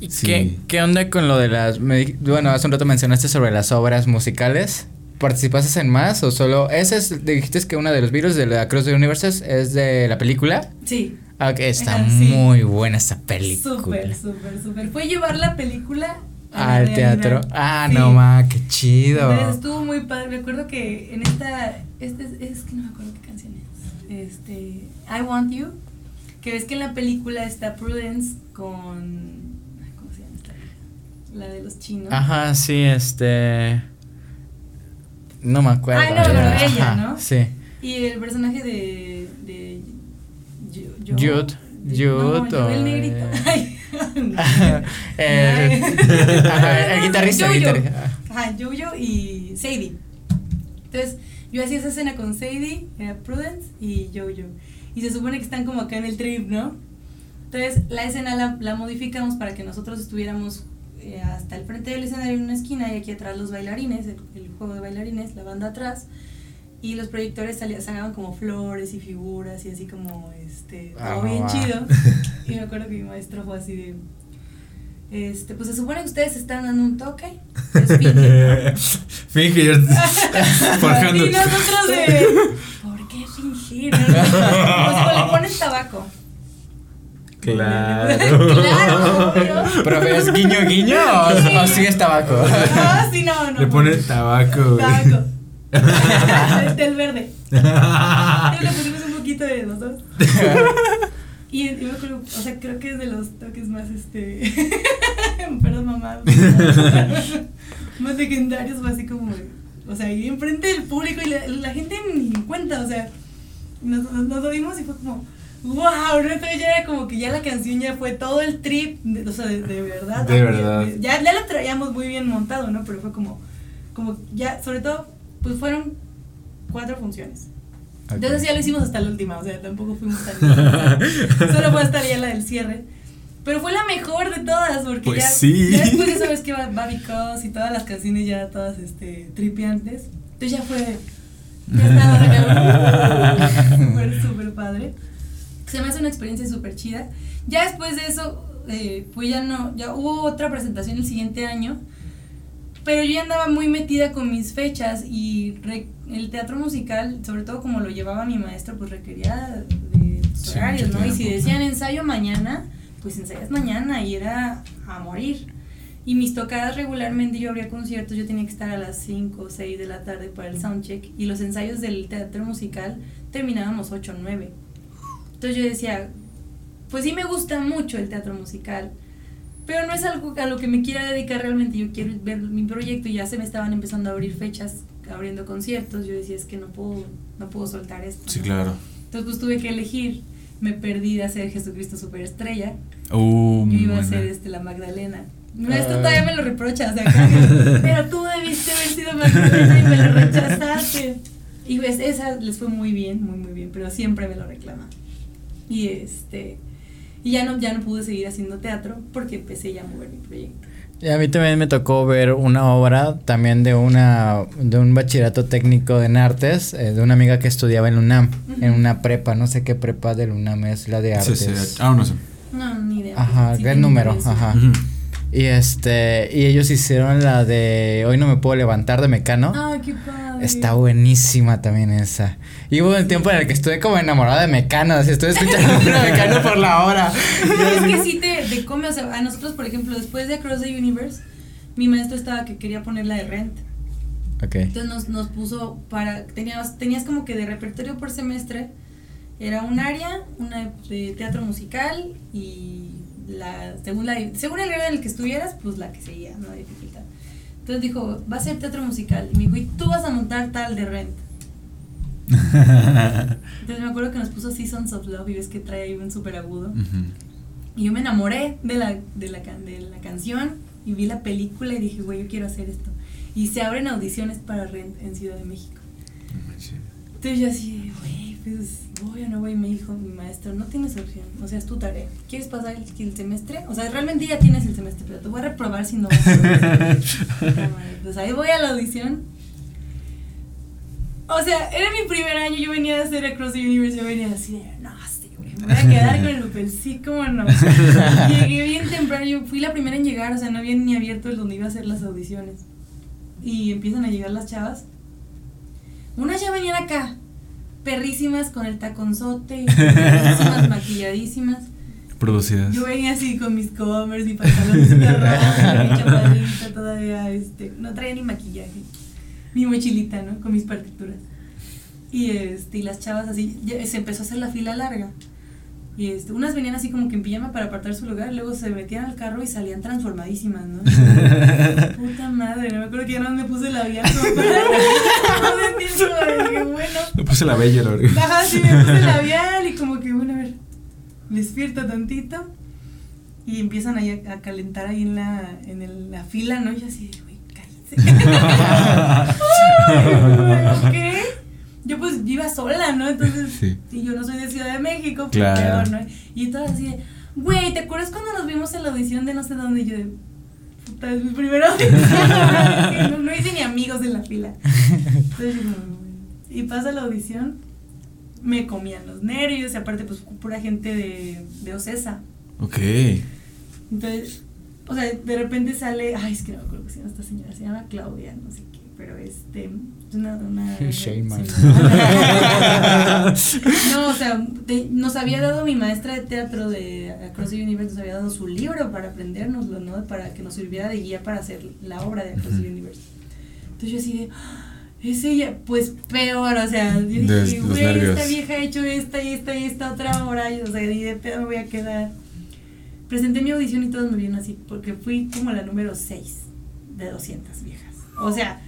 ¿Y Sí. qué, qué onda con lo de las... me bueno, hace un rato mencionaste sobre las obras musicales. ¿Participaste en más o solo... Ese es, dijiste que uno de los virus de la Cruz de Universes es de la película. Sí. Ah, ok, está sí. muy buena esa película. Súper, súper, súper. Fue llevar la película Ah, el teatro. Ah, no ma, qué chido. Entonces estuvo muy padre. Me acuerdo que en esta. Este es, que no me acuerdo qué canción es. Este. I Want You. Que ves que en la película está Prudence con. ¿Cómo se llama esta? La de los chinos. Ajá, sí, este. No me acuerdo. Ah, no, pero ella, ¿no? Sí. Y el personaje de. de. Jude. Jude. No, el negrito. El, el guitarrista, guitarrista. Ajá, Jojo y Sadie. Entonces, yo hacía esa escena con Sadie, era Prudence y Jojo. Y se supone que están como acá en el trip, ¿no? Entonces, la escena la, la modificamos para que nosotros estuviéramos eh, hasta el frente del escenario en una esquina y aquí atrás los bailarines, el, el juego de bailarines, la banda atrás. Y los proyectores salían, sacaban como flores y figuras y así como, este, Ah, todo bien va. chido. [LAUGHS] Y me acuerdo que mi maestro fue así de, este, pues se supone que ustedes están dando un toque. Pues fingen, [LAUGHS] Finge [LAUGHS] forjando. Y nosotros de, ¿por qué fingir? Pues le pones tabaco. [LAUGHS] Claro. Claro, obvio. Pero es guiño guiño o, o sí es tabaco. Ah, sí, no, no. Le ponen tabaco, tabaco. Del- [LAUGHS] Del verde. Y le pusimos un poquito de los dos. [LAUGHS] Y, y me acuerdo, o sea, creo que es de los toques más, este, perdón mamá, más legendarios, fue así como, o sea, ahí enfrente del público y la, la gente ni en cuenta, o sea, nos, nos, nos oímos y fue como, wow, ¿no? Entonces ya era como que ya la canción ya fue todo el trip, de- o sea, de, de verdad. De verdad. Ya, ya lo traíamos muy bien montado, ¿no? Pero fue como, como ya, sobre todo, pues fueron cuatro funciones. Entonces ya lo hicimos hasta la última, o sea, tampoco fuimos tan [LAUGHS] Solo fue hasta ya la del cierre. Pero fue la mejor de todas, porque Pues ya, sí. ya después de esa vez que va Baby Cos y todas las canciones ya todas este, tripiantes, entonces ya fue. Ya estaba [LAUGHS] Fue súper padre. Se me hace una experiencia súper chida. Ya después de eso, eh, pues ya no, ya hubo otra presentación el siguiente año. Pero yo ya andaba muy metida con mis fechas y re- el teatro musical, sobre todo como lo llevaba mi maestro, pues requería de Sí, horarios, ¿no? Y si decían ensayo mañana, pues ensayas mañana y era a morir. Y mis tocadas regularmente, yo abría conciertos, yo tenía que estar a las 5 o 6 de la tarde para el soundcheck y los ensayos del teatro musical terminábamos 8 o 9. Entonces yo decía, pues sí me gusta mucho el teatro musical, pero no es algo a lo que me quiera dedicar realmente. Yo quiero ver mi proyecto y ya se me estaban empezando a abrir fechas, abriendo conciertos. Yo decía, es que no puedo, no puedo soltar esto. Sí, ¿no? claro. Entonces pues tuve que elegir. Me perdí de hacer Jesucristo Superestrella. Uh, Yo iba a ser este, la Magdalena. Mi maestro Ah. todavía me lo reprocha, o sea, [LAUGHS] pero tú debiste haber sido Magdalena y me lo rechazaste. Y pues esa les fue muy bien, muy muy bien, pero siempre me lo reclama. Y este y ya no ya no pude seguir haciendo teatro porque empecé ya a mover mi proyecto. Y a mí también me tocó ver una obra también de una de un bachillerato técnico en artes eh, de una amiga que estudiaba en UNAM, en Ujú. una prepa, no sé qué prepa del UNAM es la de Sí, artes. sí, Ah, no sé. No, ni idea. Ajá, Sí ¿qué tengo número? eso. Ajá. Ujú. Y este y ellos hicieron la de Hoy no me puedo levantar de Mecano. Ay, qué padre. Está buenísima también esa. Y hubo un tiempo en el que estuve como enamorada de Mecano, así estoy escuchando [LAUGHS] puro Mecano por la hora. Es que sí te, te come, o sea, a nosotros, por ejemplo, después de Across the Universe, mi maestro estaba que quería poner la de Rent. Ok. Entonces nos, nos puso para, tenías, tenías como que de repertorio por semestre, era un área, una de teatro musical y la, según, la, según el grado en el que estuvieras, pues la que seguía, ¿no? Dificultad. Entonces dijo, va a ser teatro musical. Y me dijo, y tú vas a montar tal de Rent. [LAUGHS] Entonces me acuerdo que nos puso Seasons of Love y ves que trae ahí un súper agudo. Y yo me enamoré de la, de la, can- de la canción y vi la película y dije, güey, yo quiero hacer esto. Y se abren audiciones para Rent en Ciudad de México. Entonces yo así, güey, pues voy o no voy. Me dijo mi maestro, no tienes opción, o sea, es tu tarea. ¿Quieres pasar el, el semestre? O sea, realmente ya tienes el semestre, pero te voy a reprobar si no. [LAUGHS] [LAUGHS] Pues ahí voy a la audición. O sea, era mi primer año, yo venía a hacer Across the Universe, yo venía así de, no, sí, güey, me voy a quedar con el papel, sí, cómo no. [LAUGHS] Llegué bien temprano, yo fui la primera en llegar, o sea, no había ni abierto el donde iba a hacer las audiciones. Y empiezan a llegar las chavas. Unas ya venían acá, perrísimas con el taconzote, [LAUGHS] perrísimas, maquilladísimas. producidas. Yo venía así con mis covers y pantalones de rojo, mi chapadita [LAUGHS] todavía, este, no traía ni maquillaje, mi mochilita, ¿no? Con mis partituras. Y este, y las chavas así, se empezó a hacer la fila larga. Y este, unas venían así como que en pijama para apartar su lugar, luego se metían al carro y salían transformadísimas, ¿no? [LAUGHS] Puta madre, no me acuerdo que ya no me puse la labial como para [LAUGHS] no bueno. Me puse la bella, la verdad. Ajá, sí, me puse la labial y como que, bueno, a ver, despierta tantito. Y empiezan ahí a, a, calentar ahí en la, en el, la fila, ¿no? Y así, güey, cállense. [LAUGHS] ¿Qué? Yo pues iba sola, ¿no? Entonces, [LAUGHS] y yo no soy de Ciudad de México, pues claro. ¿no? Y entonces así de, güey, ¿te acuerdas cuando nos vimos en la audición de no sé dónde? Y yo de, puta, es mi primera audición. [LAUGHS] no, no, hice ni amigos en la fila. Entonces, y pasa la audición, me comían los nervios, y aparte, pues, pura gente de, de Ocesa. Ok. Entonces, o sea, de repente sale, ay, es que no me acuerdo que se llama esta señora, se llama Claudia, no sé qué, pero este una, una [LAUGHS] [LAUGHS] no, o sea, nos había dado mi maestra de teatro de Across the Universe, nos había dado su libro para aprendernoslo, ¿no? Para que nos sirviera de guía para hacer la obra de Across the Universe. Entonces yo así de, ah, es ella, pues peor, o sea, yo dije, güey, esta vieja ha hecho esta y esta y esta otra obra, y, o sea, y de pedo me voy a quedar. Presenté mi audición y todos me vieron así, porque fui como la número 6 de 200 viejas. O sea,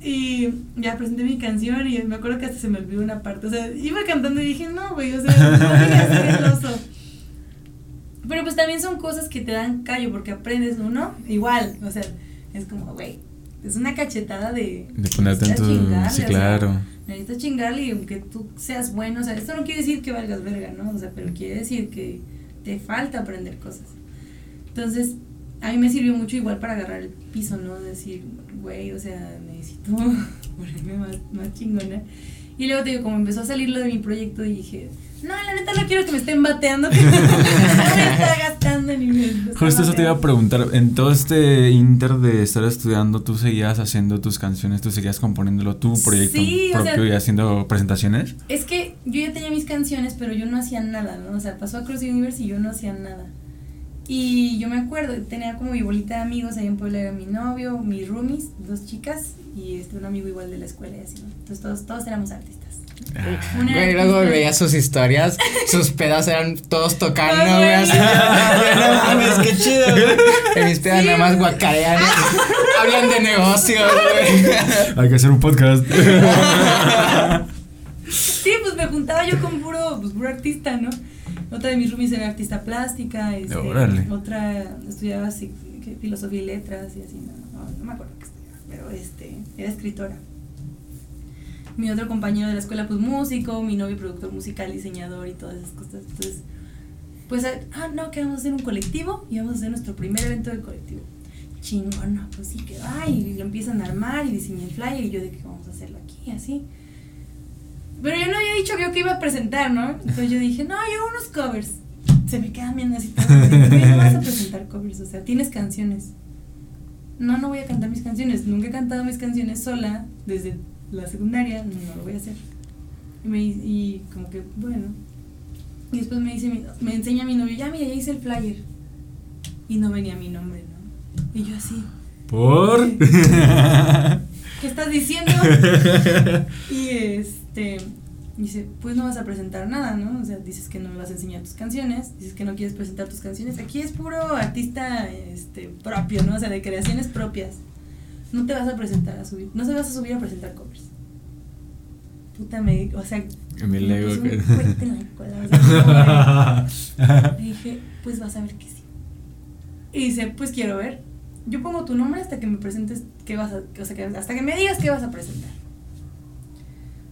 y ya presenté mi canción y me acuerdo que hasta se me olvidó una parte. O sea, iba cantando y dije, no, güey, o sea, no el oso. Pero pues también son cosas que te dan callo porque aprendes uno, igual, o sea, es como, güey, es una cachetada de... De ponerte en tu... Sí, claro. necesitas chingarle y aunque tú seas bueno, o sea, esto no quiere decir que valgas verga, ¿no? O sea, pero quiere decir que te falta aprender cosas. Entonces, a mí me sirvió mucho igual para agarrar el piso, ¿no? Decir, güey, o sea, necesito ponerme más, más chingona. Y luego te digo, como empezó a salir lo de mi proyecto, dije, no, la neta no quiero que me estén bateando, [LAUGHS] que no me está gastando ni me Justo eso te iba a preguntar, en todo este inter de estar estudiando, ¿tú seguías haciendo tus canciones, tú seguías componiéndolo tu proyecto propio y haciendo presentaciones? Es que yo ya tenía mis canciones, pero yo no hacía nada, ¿no? O sea, pasó a Cross Universe y yo no hacía nada. Y yo me acuerdo, tenía como mi bolita de amigos, ahí en Puebla era mi novio, mis roomies, dos chicas y este, un amigo igual de la escuela y así, ¿no? Entonces todos, todos éramos artistas. Ah, güey, luego veía sus historias, [LAUGHS] sus pedas eran todos tocando, güey, así. no mames, qué chido, [LAUGHS] güey. mis pedas nada más guacarean, [LAUGHS] hablan de negocios, güey. Hay que hacer un podcast. sí, pues me juntaba yo con puro, pues, puro artista, ¿no? Otra de mis roomies era artista plástica, este, otra estudiaba filosofía y letras y así, no, no, me acuerdo qué estudiaba, pero este, era escritora. Mi otro compañero de la escuela, pues músico, mi novio productor musical, diseñador y todas esas cosas. Entonces, pues, ah, no, que vamos a hacer un colectivo y vamos a hacer nuestro primer evento del colectivo. Chingón, no, pues sí, que va, y lo empiezan a armar y diseñé el flyer y yo de que vamos a hacerlo aquí, así. Pero yo no había dicho yo que iba a presentar, ¿no? Entonces yo dije, no, yo unos covers. Se me quedan viendo así todo. No vas a presentar covers, o sea, tienes canciones. No, no voy a cantar mis canciones. Nunca he cantado mis canciones sola desde la secundaria, no, lo voy a hacer. Y, me, y como que, bueno. Y después me dice, me enseña mi novio, ya mira, ya hice el flyer. Y no venía mi nombre, ¿no? Y yo así. ¿Por? ¿Qué estás diciendo? [LAUGHS] y es este, dice, pues no vas a presentar nada, ¿no? O sea, dices que no me vas a enseñar tus canciones, dices que no quieres presentar tus canciones. Aquí es puro artista este, propio, ¿no? O sea, de creaciones propias. No te vas a presentar a subir, no se vas a subir a presentar covers. Puta, me, o sea, me lego que... cola, o sea, [LAUGHS] dije, pues vas a ver que sí. Y dice, pues quiero ver. Yo pongo tu nombre hasta que me presentes qué vas a, o sea, que hasta que me digas qué vas a presentar.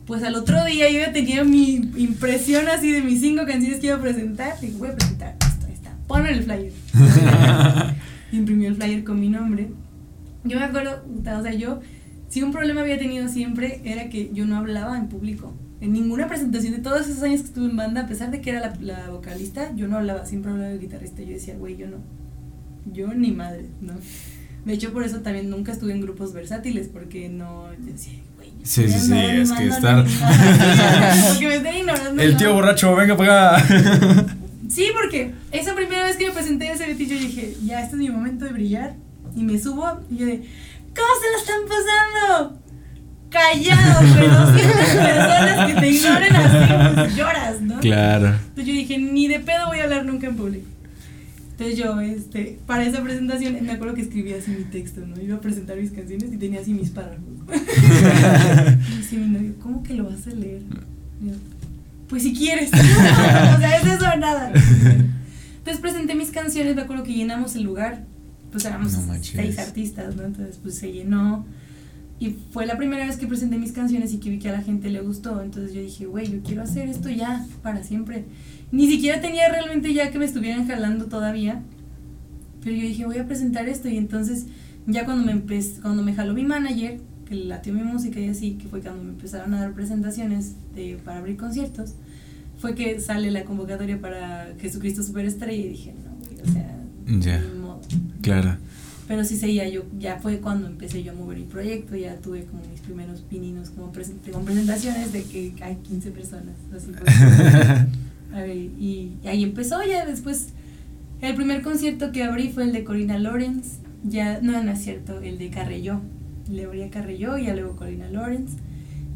Pues al otro día yo ya tenía mi impresión así de mis cinco canciones que iba a presentar. Y voy a presentar esto, está. Ponme el flyer. [LAUGHS] Imprimió el flyer con mi nombre. Yo me acuerdo, o sea, yo, si un problema había tenido siempre, era que yo no hablaba en público. En ninguna presentación de todos esos años que estuve en banda, a pesar de que era la, la vocalista, yo no hablaba, siempre hablaba el guitarrista. Yo decía, güey, yo no. Yo ni madre, ¿no? De hecho, por eso también nunca estuve en grupos versátiles, porque no, yo decía, Sí, sí, sí, es que estar. Porque [LAUGHS] me están ignorando. El tío borracho, venga para acá. [LAUGHS] Sí, porque esa primera vez que me presenté a ese Betty, yo dije, ya, este es mi momento de brillar. Y me subo y yo de, ¿cómo se lo están pasando? Callados, [LAUGHS] pero 200 personas que te ignoren así, pues lloras, ¿no? Claro. Entonces yo dije, ni de pedo voy a hablar nunca en público. Entonces yo, este, para esa presentación, me acuerdo que escribía así mi texto, ¿no? Iba a presentar mis canciones y tenía así mis párrafos. [LAUGHS] y dice mi novio, ¿cómo que lo vas a leer? Yo, pues si quieres. [LAUGHS] o sea, es eso nada. Entonces presenté mis canciones, me acuerdo que llenamos el lugar. Pues éramos No seis artistas, ¿no? Entonces pues se llenó. Y fue la primera vez que presenté mis canciones y que vi que a la gente le gustó. Entonces yo dije, güey, yo quiero hacer esto ya, para siempre. Ni siquiera tenía realmente ya que me estuvieran jalando todavía. Pero yo dije, voy a presentar esto. Y entonces, ya cuando me, cuando me jaló mi manager, que le latió mi música y así, que fue cuando me empezaron a dar presentaciones de, para abrir conciertos, fue que sale la convocatoria para Jesucristo Superestrella. Y dije, no, güey, o sea, ni modo. Claro. Pero sí seguía yo, ya fue cuando empecé yo a mover mi proyecto, ya tuve como mis primeros pininos como presen- con presentaciones de que hay 15 personas, así. [LAUGHS] A ver, y, y ahí empezó ya después, el primer concierto que abrí fue el de Corina Lorenz, ya, no, no es cierto, el de Carrelló, le abrí a Carrelló y ya luego Corina Lorenz,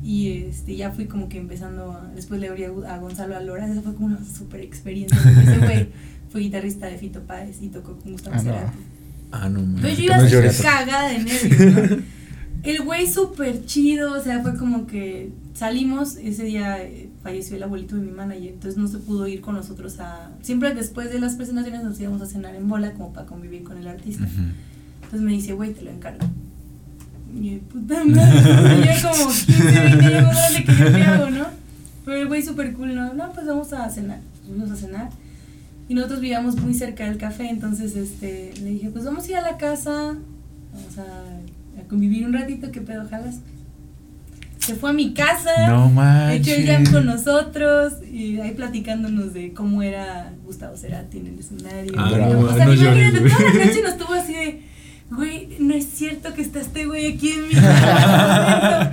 y este, ya fui como que empezando, a- después le abrí a, Gonzalo Alora, esa fue como una super experiencia, porque ese güey [LAUGHS] fue guitarrista de Fito Páez y tocó con Gustavo Ah, no. Ah, no Entonces mames. yo iba No así llores. cagada de nervios, ¿no? El güey súper chido, o sea, fue como que salimos, ese día eh, falleció el abuelito de mi manager, entonces no se pudo ir con nosotros a... Siempre después de las presentaciones nos íbamos a cenar en bola como para convivir con el artista. Ujú. Entonces me dice, güey, te lo encargo. Y yo, puta madre, yo como 15, 20 años, qué hago, ¿no? Pero el güey súper cool, ¿no? No, pues vamos a cenar. Fuimos a cenar. Y nosotros vivíamos muy cerca del café, entonces este, le dije, pues vamos a ir a la casa, vamos a, a convivir un ratito, ¿qué pedo jalas? Se fue a mi casa, No echó el jam con nosotros, y ahí platicándonos de cómo era Gustavo Cerati en el escenario. Ah, ¿no? no, o sea, no imagínate, toda la noche nos estuvo así de, güey, no es cierto que está este güey aquí en mi [LAUGHS] casa.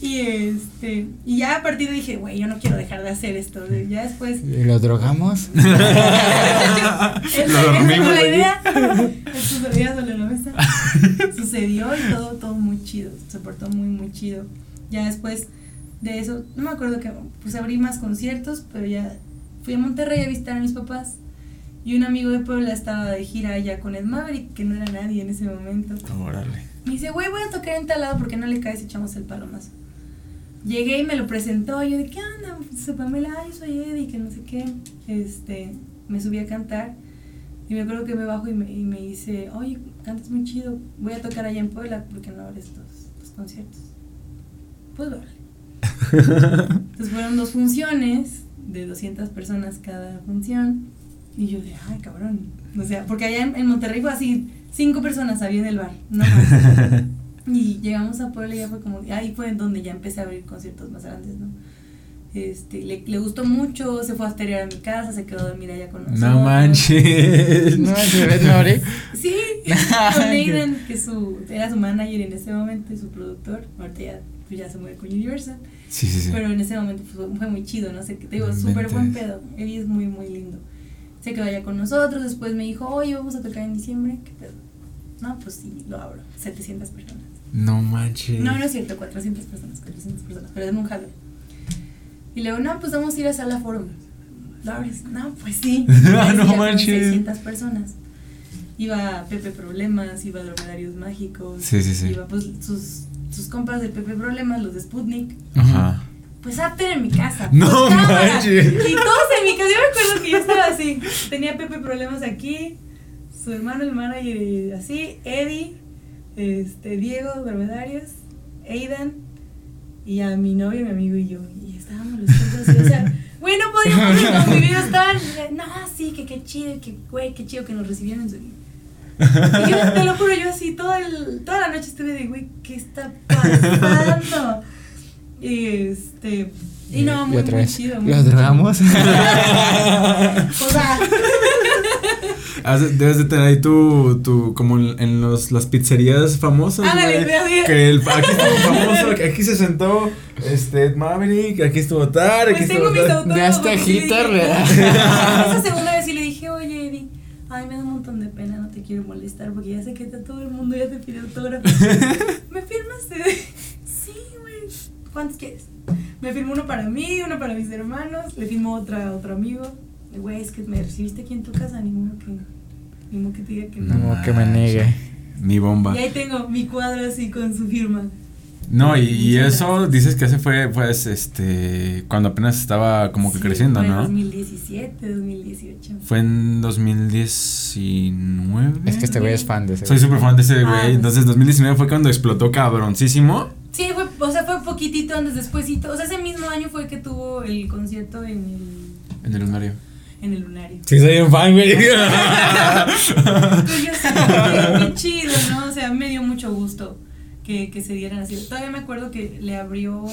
Y este, y ya a partir de dije, güey, yo no quiero dejar de hacer esto. Ya después ¿Y ¿Lo drogamos? [LAUGHS] [LAUGHS] Lo esa dormimos la idea. Veía sobre la mesa. [LAUGHS] Sucedió y todo, todo muy chido. Se portó muy, muy chido. Ya después de eso, no me acuerdo que, pues abrí más conciertos, pero ya fui a Monterrey a visitar a mis papás. Y un amigo de Puebla estaba de gira allá con Ed Maverick, que no era nadie en ese momento. Órale. Me dice, güey, voy a tocar en tal lado porque no le caes, echamos el palomazo. Llegué y me lo presentó, yo de, ¿qué onda? Soy Pamela, ay, soy Eddie, que no sé qué. Este, me subí a cantar y me acuerdo que me bajo y me, y me dice, oye, cantas muy chido, voy a tocar allá en Puebla porque no abres estos, estos conciertos. Pues vale. [LAUGHS] Entonces fueron dos funciones de 200 personas cada función y yo de, ay, cabrón. O sea, porque allá en, en Monterrey fue así, cinco personas había en el bar, no más. [LAUGHS] Y llegamos a Puebla y ya fue como, ahí fue en donde ya empecé a abrir conciertos más grandes, ¿no? Este, le, le gustó mucho, se fue a esterear a mi casa, se quedó a dormir allá con nosotros. No manches. No, se ve Nori. Sí, [LAUGHS] con Aidan, que su, era su manager en ese momento y su productor. Ahorita ya, pues ya se mueve con Universal. Sí, sí, sí. Pero en ese momento fue, fue muy chido, no sé qué te digo, súper buen pedo. Eddie es muy, muy lindo. Se quedó allá con nosotros, después me dijo, oye, vamos a tocar en diciembre. ¿Qué pedo? No, pues sí, lo abro. 700 personas. No manches. No, no es cierto, 400 personas, 400 personas, pero es un jalo. Y luego, no, pues vamos a ir a Sala Forum. ¿Lo abres? No, pues sí. [LAUGHS] Ah, no manches. 600 personas. Iba Pepe Problemas, iba Dromedarios Mágicos. Sí, sí, sí. Iba pues sus, sus compas de Pepe Problemas, los de Sputnik. Ajá. Pues after en mi casa. No pues, manches. Y todos en mi casa. Yo me acuerdo que yo estaba así. Tenía Pepe Problemas aquí, su hermano, el manager, y así, Eddie, este, Diego, Dromedarios, Aidan, y a mi novio, mi amigo y yo. Y estábamos los tres así. O sea, [LAUGHS] güey, no podíamos ni convivir. Estaban, no, sí, que qué chido, que güey, qué chido que nos recibieron en su. Y yo te lo juro, yo así toda, el, toda la noche estuve de, güey, ¿qué está pasando? [LAUGHS] Y este. Y no, Y muy, otra muy vez, chido. muy ¿Los chido. drogamos? [LAUGHS] O sea, Debes de tener ahí tu, tu como en los, las pizzerías famosas, Ándale, güey. sí. Que el, aquí estuvo famoso, que aquí se sentó este Maverick, aquí estuvo Tar, aquí Pues estuvo tengo mis Tar. y Hitler, dije- ¿verdad? Esa segunda vez sí le dije, oye, Eddie, ay, me da un montón de pena, no te quiero molestar porque ya sé que todo el mundo ya te pide autógrafos. [LAUGHS] ¿Me firmas? sí, güey. ¿Cuántos quieres? Me firmó uno para mí, uno para mis hermanos, le firmó otra a otro amigo. Güey, es que me recibiste aquí en tu casa, ni modo que, ni modo que te diga que no. No, que me niegue. Mi bomba. Y ahí tengo mi cuadro así con su firma. No, y, y eso dices que ese fue, pues, este, cuando apenas estaba como que Sí, creciendo, fue ¿no? 2017, 2018. Fue en 2019. Es que este güey es fan de ese. Soy súper fan de ese Ah, güey. Entonces, 2019 fue cuando explotó cabroncísimo. Sí, fue, o sea, fue poquitito antes, despuésito. O sea, ese mismo año fue que tuvo el concierto en el, En el lunario. en el Lunario. Sí, soy un fan, güey. [LAUGHS] Pues yo sí, qué, chido, ¿no? O sea, me dio mucho gusto que, que se dieran así. Todavía me acuerdo que le abrió.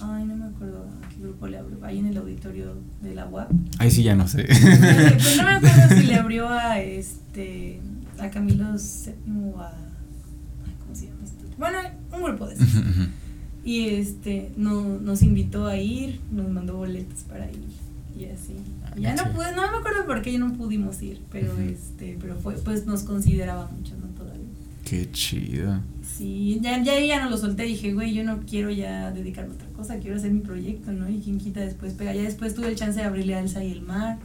Ay, no me acuerdo a qué grupo le abrió. Ahí en el auditorio de la UAP. Ahí sí ya no sé. Pues no me acuerdo si le abrió a este. a Camilo VII o a. ay, ¿Cómo se llama esto? Bueno, un grupo de esos. Y este, no, nos invitó a ir, nos mandó boletos para ir y así. Ya no Sí. pude, no me acuerdo por qué ya no pudimos ir, pero Ujú. este, pero fue, pues nos consideraba mucho, ¿no? Todavía. Qué chido. Sí, ya, ya, ya no lo solté, dije, güey, yo no quiero ya dedicarme a otra cosa, quiero hacer mi proyecto, ¿no? Y quien quita después pega. Ya después tuve el chance de abrirle a Elsa y el mar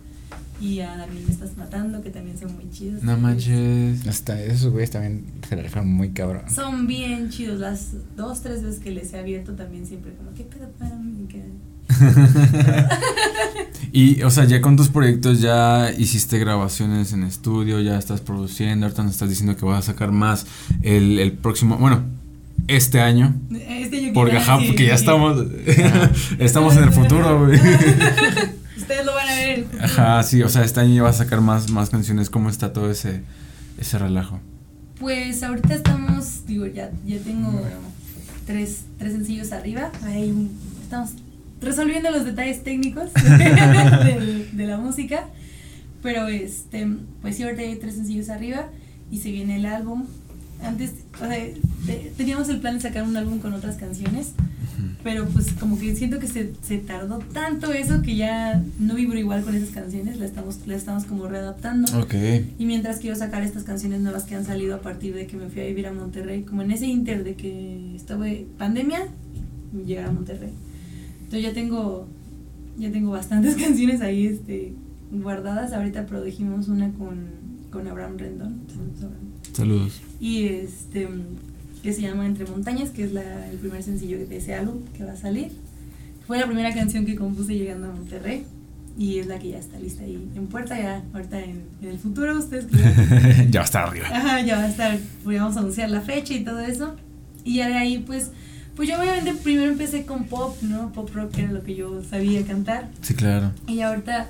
y a Darmin me estás matando, que también son muy chidos. No manches. Hasta esos güeyes también se la rifan muy cabrón. Son bien chidos, las dos, tres veces que les he abierto también siempre como, ¿qué pedo para mí? ¿Qué? [LAUGHS] Y, o sea, ya con tus proyectos ya hiciste grabaciones en estudio, ya estás produciendo, ahorita nos estás diciendo que vas a sacar más el, el próximo, bueno, este año. Este yo ajá, sí, porque ya estamos, [LAUGHS] estamos en el futuro, güey. [LAUGHS] Ustedes lo van a ver. en el futuro. Ajá, sí, o sea, este año vas a sacar más, más canciones. ¿Cómo está todo ese, ese relajo? Pues ahorita estamos, digo, ya, ya tengo tres, tres sencillos arriba. Estamos resolviendo los detalles técnicos [LAUGHS] de, de la música. Pero este, pues sí, ahorita hay tres sencillos arriba y se viene el álbum. Antes, o sea, te- teníamos el plan de sacar un álbum con otras canciones, pero pues como que siento que se, se tardó tanto eso que ya no vibro igual con esas canciones, la estamos, la estamos como readaptando. Ok. Y mientras quiero sacar estas canciones nuevas que han salido a partir de que me fui a vivir a Monterrey, como en ese inter de que estuve pandemia, llegar a Monterrey. Entonces ya tengo, ya tengo bastantes [LAUGHS] canciones ahí este, guardadas. Ahorita produjimos una con, con Abraham Rendón. Saludos, Abraham. Saludos. Y este que se llama Entre Montañas, que es la, el primer sencillo de ese álbum que va a salir. Fue la primera canción que compuse llegando a Monterrey y es la que ya está lista ahí en puerta ya ahorita en, en el futuro ustedes que [LAUGHS] ya- va a estar arriba. Ajá, ya va a estar, pues vamos a anunciar la fecha y todo eso. Y ya de ahí, pues, pues yo obviamente primero empecé con pop, ¿no? Pop rock era lo que yo sabía cantar. Sí, claro. Y ahorita,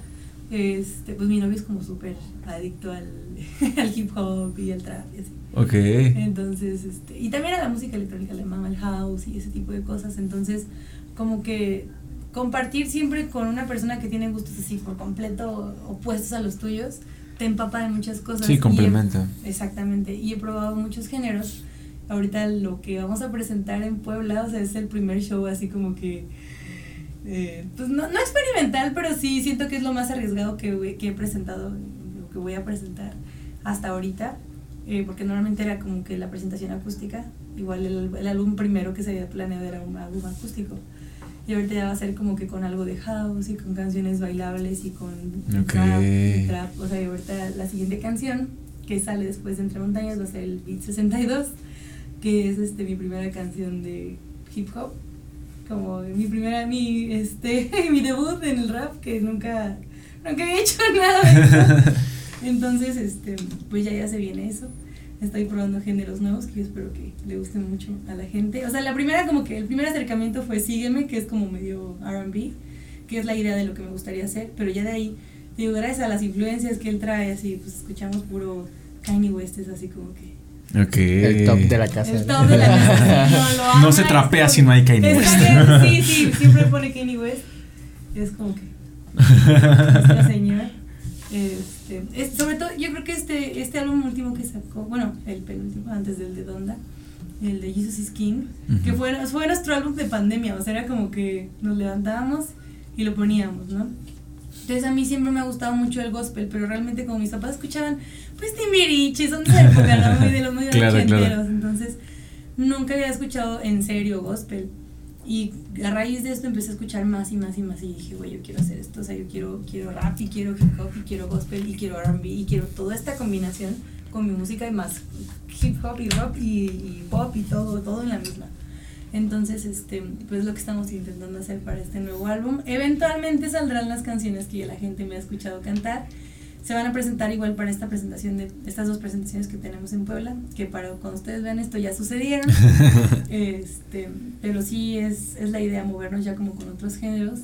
este, pues mi novio es como súper adicto al, [LAUGHS] al hip hop y al trap y así. Ok. Entonces, este, y también a la música electrónica, le mama el house y ese tipo de cosas. Entonces, como que compartir siempre con una persona que tiene gustos así por completo opuestos a los tuyos, te empapa de muchas cosas. Sí, he- complementa. exactamente, y he probado muchos géneros. Ahorita lo que vamos a presentar en Puebla, o sea, es el primer show así como que... eh, pues no, no experimental, pero sí siento que es lo más arriesgado que, que he presentado, lo que voy a presentar hasta ahorita, eh, porque normalmente era como que la presentación acústica, igual el, el álbum primero que se había planeado era un álbum acústico, y ahorita ya va a ser como que con algo de house y con canciones bailables y con Ok. rap, y trap, o sea, y ahorita la siguiente canción que sale después de Entre Montañas va a ser el Beat 62, que es este mi primera canción de hip hop como mi primera mi este [LAUGHS] mi debut en el rap que nunca nunca había hecho [LAUGHS] nada. Entonces este pues ya ya se viene eso estoy probando géneros nuevos que yo espero que le gusten mucho a la gente o sea la primera como que el primer acercamiento fue sígueme que es como medio R&B que es la idea de lo que me gustaría hacer pero ya de ahí digo gracias a las influencias que él trae así pues escuchamos puro Kanye West es así como que Ok. El top de la casa. el top de la casa. [LAUGHS] No, lo No ama, se es trapea si no hay Kanye es West. que- Sí, sí, [LAUGHS] siempre pone Kanye West. Es como que. [LAUGHS] Nuestra señora. Este, es, sobre todo, yo creo que este, este álbum último que sacó, bueno, el penúltimo, antes del de Donda, el de Jesus is King, que fue, fue nuestro álbum de pandemia, o sea, era como que nos levantábamos y lo poníamos, ¿no? Entonces a mí siempre me ha gustado mucho el gospel, pero realmente como mis papás escuchaban, pues Timbiriche, son de esa época, ¿no? Muy de los muy [LAUGHS] Claro, claro. Entonces nunca había escuchado en serio gospel. Y a raíz de esto empecé a escuchar más y más y más y dije, güey, yo quiero hacer esto, o sea, yo quiero, quiero rap y quiero hip hop y quiero gospel y quiero R&B y quiero toda esta combinación con mi música y más hip hop y rock y, y pop y todo, todo en la misma. Entonces, este, pues es lo que estamos intentando hacer para este nuevo álbum. Eventualmente saldrán las canciones que ya la gente me ha escuchado cantar. Se van a presentar igual para esta presentación de estas dos presentaciones que tenemos en Puebla, que para cuando ustedes vean esto ya sucedieron. [LAUGHS] este, pero sí es, es la idea movernos ya como con otros géneros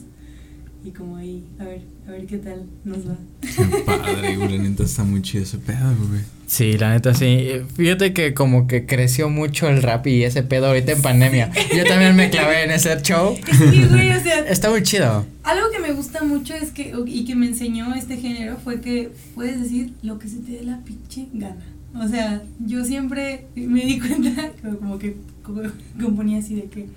y como ahí, a ver, a ver qué tal nos va. Qué padre, güey. La neta está muy chido ese pedo, güey. Sí, la neta sí. Fíjate que como que creció mucho el rap y ese pedo ahorita en pandemia. Yo también me clavé en ese show. [LAUGHS] Sí, güey, o sea, Está muy chido. algo que me gusta mucho es que, y que me enseñó este género, fue que puedes decir lo que se te dé la pinche gana. O sea, yo siempre me di cuenta, como- [LAUGHS] como que como- componía así de que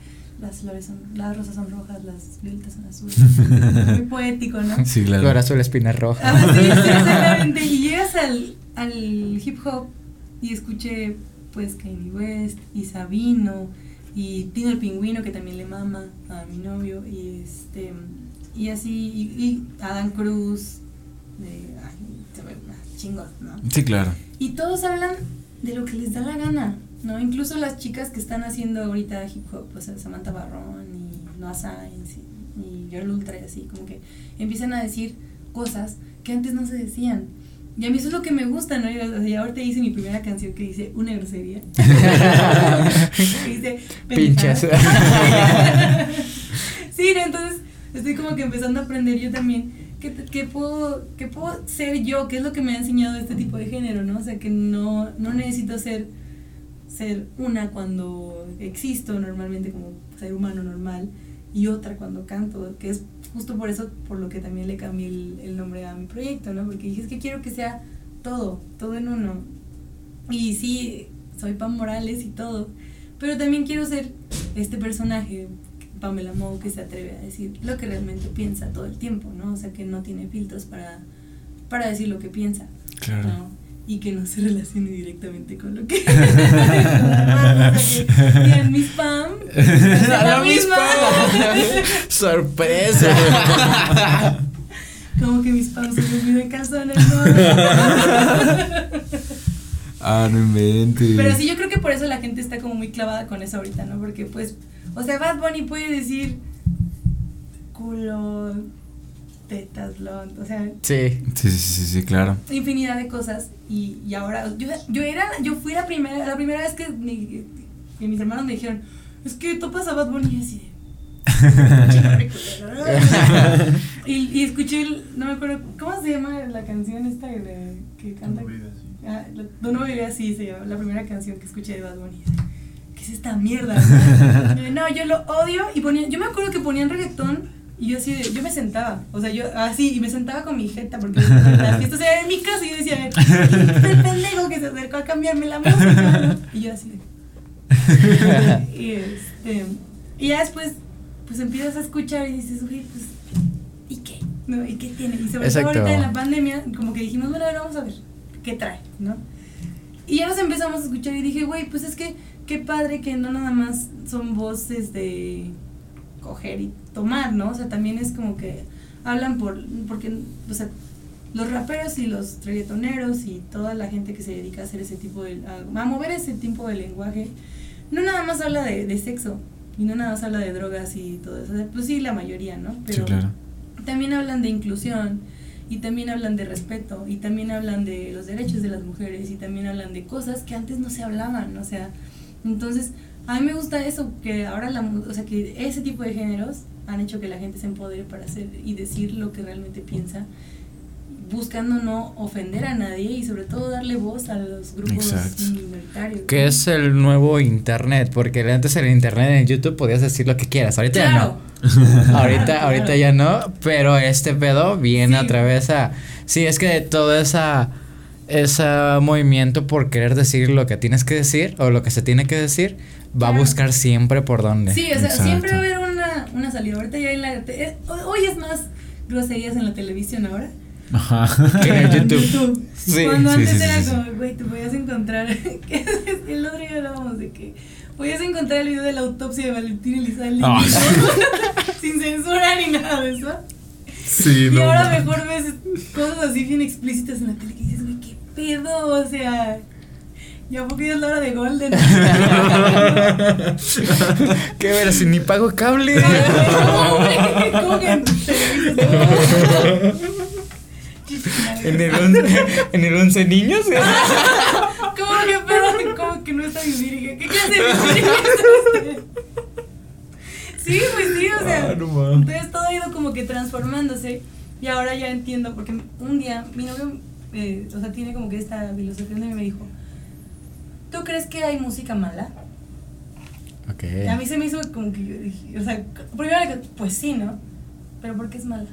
las flores son, las rosas son rojas, las violetas son azules. [LAUGHS] Muy poético, ¿no? Sí, claro. Flor azul, espina roja. Ah, sí, sí, [LAUGHS] exactamente. Y llegas al, al hip hop y escuché pues Kanye West y Sabino y Tino el Pingüino que también le mama a mi novio y este y así y, y Adam Cruz de ay, se ve más chingón, ¿no? Sí, claro. Y todos hablan de lo que les da la gana, ¿no? Incluso las chicas que están haciendo ahorita hip hop, o sea, Samantha Barrón y Noah Sainz y, Girl Ultra y así, como que empiezan a decir cosas que antes no se decían. Y a mí eso es lo que me gusta, ¿no? Y, o sea, ahorita hice mi primera canción que dice una grosería. [LAUGHS] que dice pendejada. [LAUGHS] sí, ¿no? entonces estoy como que empezando a aprender yo también que, que puedo que puedo ser yo, que es lo que me ha enseñado este tipo de género, ¿no? O sea, que no, no necesito ser ser una cuando existo normalmente como ser humano normal y otra cuando canto, que es justo por eso por lo que también le cambié el, el nombre a mi proyecto, ¿no? Porque dije, es que quiero que sea todo, todo en uno. Y sí, soy Pam Morales y todo, pero también quiero ser este personaje, Pamela Mou, que se atreve a decir lo que realmente piensa todo el tiempo, ¿no? O sea, que no tiene filtros para, para decir lo que piensa. Claro. ¿no? Y que no se relacione directamente con lo que. o sea, que digan, mis Pam. es [LAUGHS] la misma. Sorpresa. [LAUGHS] Como que mis Pam se los olvidan calzones, ¿no? Ah, no inventes. Pero sí, yo creo que por eso la gente está como muy clavada con eso ahorita, ¿no? Porque pues, o sea, Bad Bunny puede decir culo, tetas, blond, o sea, Sí. Sí, sí, sí, sí, claro. infinidad de cosas y, y ahora, yo, yo era, yo fui la primera, la primera vez que, mi- que mis hermanos me dijeron, es que topas a Bad Bunny y así [LAUGHS] y, y escuché, el- no me acuerdo, ¿cómo se llama la canción esta de, que canta? Ah, no vivías así, se llama la primera canción que escuché de Bad Bunny. ¿Qué es esta mierda? [LAUGHS] No, yo lo odio y ponían, yo me acuerdo que ponían reggaetón y yo así, yo me sentaba, o sea, yo así, y me sentaba con mi jeta porque las fiestas eran en mi casa y yo decía, "¿Quién es el pendejo que se acercó a cambiarme la música, ¿no?" Y yo así de, [LAUGHS] y este, y ya después, pues empiezas a escuchar y dices, güey, pues, ¿y qué? ¿No? ¿Y qué tiene? Y sobre Exacto. todo ahorita en la pandemia, como que dijimos, bueno, a ver, vamos a ver, ¿qué trae? ¿No? Y ya nos empezamos a escuchar y dije, güey, pues es que qué padre que no nada más son voces de coger y tomar, ¿no? O sea, también es como que hablan por, porque, o sea, los raperos y los reggaetoneros y toda la gente que se dedica a hacer ese tipo de, a, a mover ese tipo de lenguaje, no nada más habla de, de sexo y no nada más habla de drogas y todo eso, pues sí, la mayoría, ¿no? Sí, Pero claro. también hablan de inclusión y también hablan de respeto y también hablan de los derechos de las mujeres y también hablan de cosas que antes no se hablaban, o sea, entonces a mí me gusta eso, que ahora la, mu- o sea, que ese tipo de géneros han hecho que la gente se empodere para hacer y decir lo que realmente piensa, buscando no ofender a nadie y sobre todo darle voz a los grupos Exacto. minoritarios. Que es el nuevo internet, porque antes en el internet en YouTube podías decir lo que quieras, ahorita Claro. ya no. Ahorita, Claro. ahorita ya no, pero este pedo viene Sí. a través a Sí, es que todo esa ese movimiento por querer decir lo que tienes que decir o lo que se tiene que decir va a Claro. buscar siempre por dónde. Sí, o sea, Exacto. siempre va a haber una, una salida. Ahorita ya hay la. te- eh, hoy es más groserías en la televisión ahora. Ajá. Que en [LAUGHS] YouTube. Sí, Cuando sí, antes sí, era como, güey, te podías encontrar. [LAUGHS] que el otro día hablábamos de que podías encontrar el video de la autopsia de Valentín Elizalde Ah. [LAUGHS] sin censura ni nada de eso. Sí, Y no. ahora ma. mejor ves cosas así bien explícitas en la tele que dices, qué pedo, o sea. Ya ya es la hora de Golden. [LAUGHS] Qué ver, si ni pago cable. ¿Cómo que en el 11, en el 11 niños. ¿Cómo que pedo? ¿Cómo que no está mi virgen? ¿Qué clase de virgen es usted? Sí, pues sí, o sea. Ah, no entonces todo ha ido como que transformándose. Y ahora ya entiendo, porque un día mi novio, eh, o sea, tiene como que esta filosofía donde me dijo: ¿Tú crees que hay música mala? Ok. Y a mí se me hizo como que yo dije, o sea, primero, le dije, pues sí, ¿no? Pero ¿por qué es mala?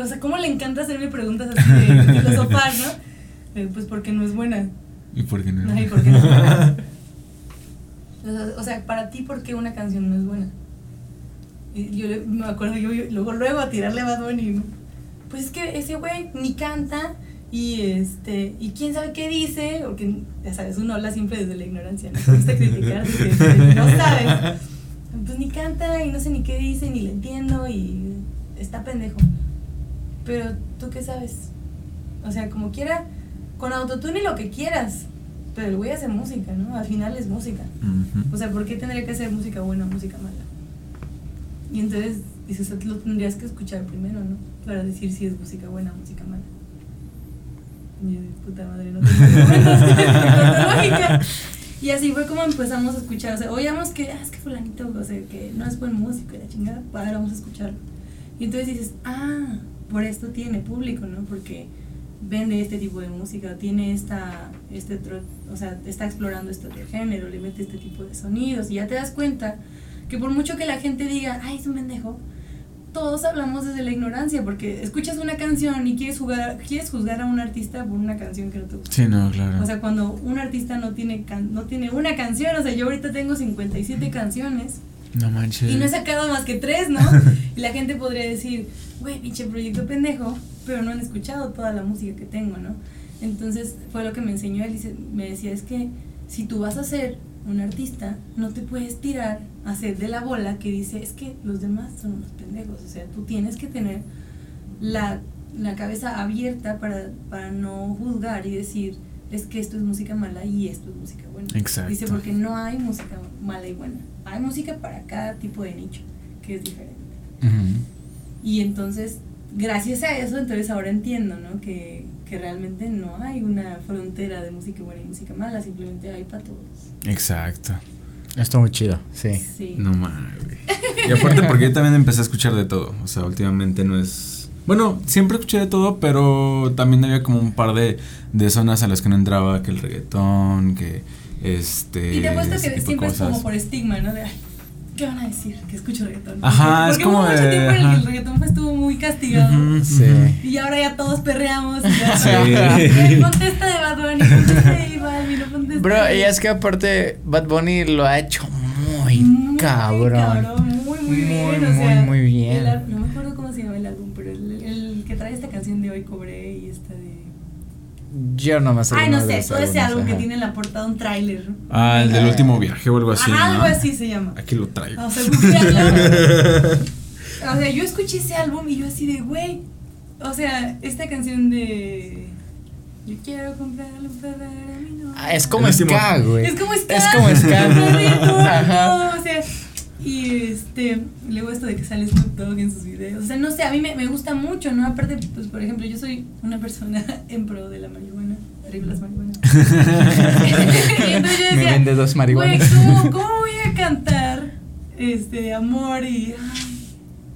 O sea, ¿cómo le encanta hacerme preguntas así de filosofar, no? Eh, Pues porque no es buena. ¿Y por qué no? Ay, ¿por qué no? [LAUGHS] O sea, o sea, para ti, ¿por qué una canción no es buena? Y yo me acuerdo, yo, yo- luego, luego a tirarle a Bad Bunny, ¿no? Pues es que ese güey ni canta y este, y quién sabe qué dice, porque ya sabes, uno habla siempre desde la ignorancia, no gusta [LAUGHS] criticar desde, no sabes. Pues ni canta y no sé ni qué dice, ni le entiendo y está pendejo. Pero tú qué sabes? O sea, como quiera, con autotune y lo que quieras. Pero el güey hace música, ¿no? Al final es música. O sea, ¿por qué tendría que ser música buena o música mala? Y entonces dices, lo tendrías que escuchar primero, ¿no? Para decir si es música buena o música mala. Y yo puta madre, no tengo. Y así fue como empezamos a escuchar. O sea, oíamos que, ah, es que fulanito, o sea, que no es buen músico y la chingada, para vamos a escucharlo. Y entonces dices, ah, por esto tiene público, ¿no? Porque vende este tipo de música, tiene esta, este, tro- o sea, está explorando este otro género, le mete este tipo de sonidos y ya te das cuenta que por mucho que la gente diga, ay, es un pendejo, todos hablamos desde la ignorancia, porque escuchas una canción y quieres jugar, quieres juzgar a un artista por una canción que no te gusta. Sí, no, claro. O sea, cuando un artista no tiene can- no tiene una canción, o sea, yo ahorita tengo 57 canciones no manches. y no he sacado más que tres, ¿no? [LAUGHS] Y la gente podría decir, güey, pinche proyecto pendejo, pero no han escuchado toda la música que tengo, ¿no? Entonces fue lo que me enseñó él, dice- me decía, es que si tú vas a ser un artista, no te puedes tirar a hacer de la bola que dice, es que los demás son unos pendejos, o sea, tú tienes que tener la, la cabeza abierta para, para no juzgar y decir, es que esto es música mala y esto es música buena. Exacto. Dice, porque no hay música mala y buena. Hay música para cada tipo de nicho, que es diferente. Y entonces, gracias a eso, entonces ahora entiendo, ¿no? Que, que realmente no hay una frontera de música buena y música mala, simplemente hay para todos. Exacto. Está muy chido, sí. Sí. No mames. Y aparte porque yo también empecé a escuchar de todo. O sea, últimamente no es. Bueno, siempre escuché de todo, pero también había como un par de, de zonas a las que no entraba, que el reggaetón, que este. y te apuesto que siempre es como por estigma, ¿no? De, ay, ¿qué van a decir? Que escucho reggaetón. Ajá, Porque es como hubo mucho de- tiempo en el que el reggaetón pues, estuvo muy castigado. Ujú, Sí. ujú. Y ahora ya todos perreamos. Y ya, Sí. "Ey, Contesta de Bad Bunny, contesta de J Balvin, no contesta Bro, y es que aparte Bad Bunny lo ha hecho muy, Muy cabrón. Muy, muy bien. Muy, o sea, muy, muy bien. el al- no me acuerdo cómo se llama el álbum, pero el, el que trae esta canción de Hoy Cobré y esta de. Yo no me sé. Ay, no sé, ese álbumes, álbum que tiene en la portada un tráiler. Ah, el del último viaje o algo así. Ajá, ¿no? algo así se llama. Aquí lo traigo. O sea, googlealo. O sea, yo escuché ese álbum y yo así de, güey. O sea, esta canción de. Yo quiero para mí, no. Ah, es como ska, güey. Es como ska. Es como ska. [LAUGHS] Ajá. O sea, y este, luego esto de que sale Snoop Dogg en sus videos. O sea, no sé, a mí me, me gusta mucho, ¿no? Aparte, pues, por ejemplo, yo soy una persona [LAUGHS] en pro de la marihuana. Arriba las marihuanas. [LAUGHS] y entonces yo Me vende dos marihuanas. ¿cómo, ¿cómo voy a cantar este, de amor y. Ay,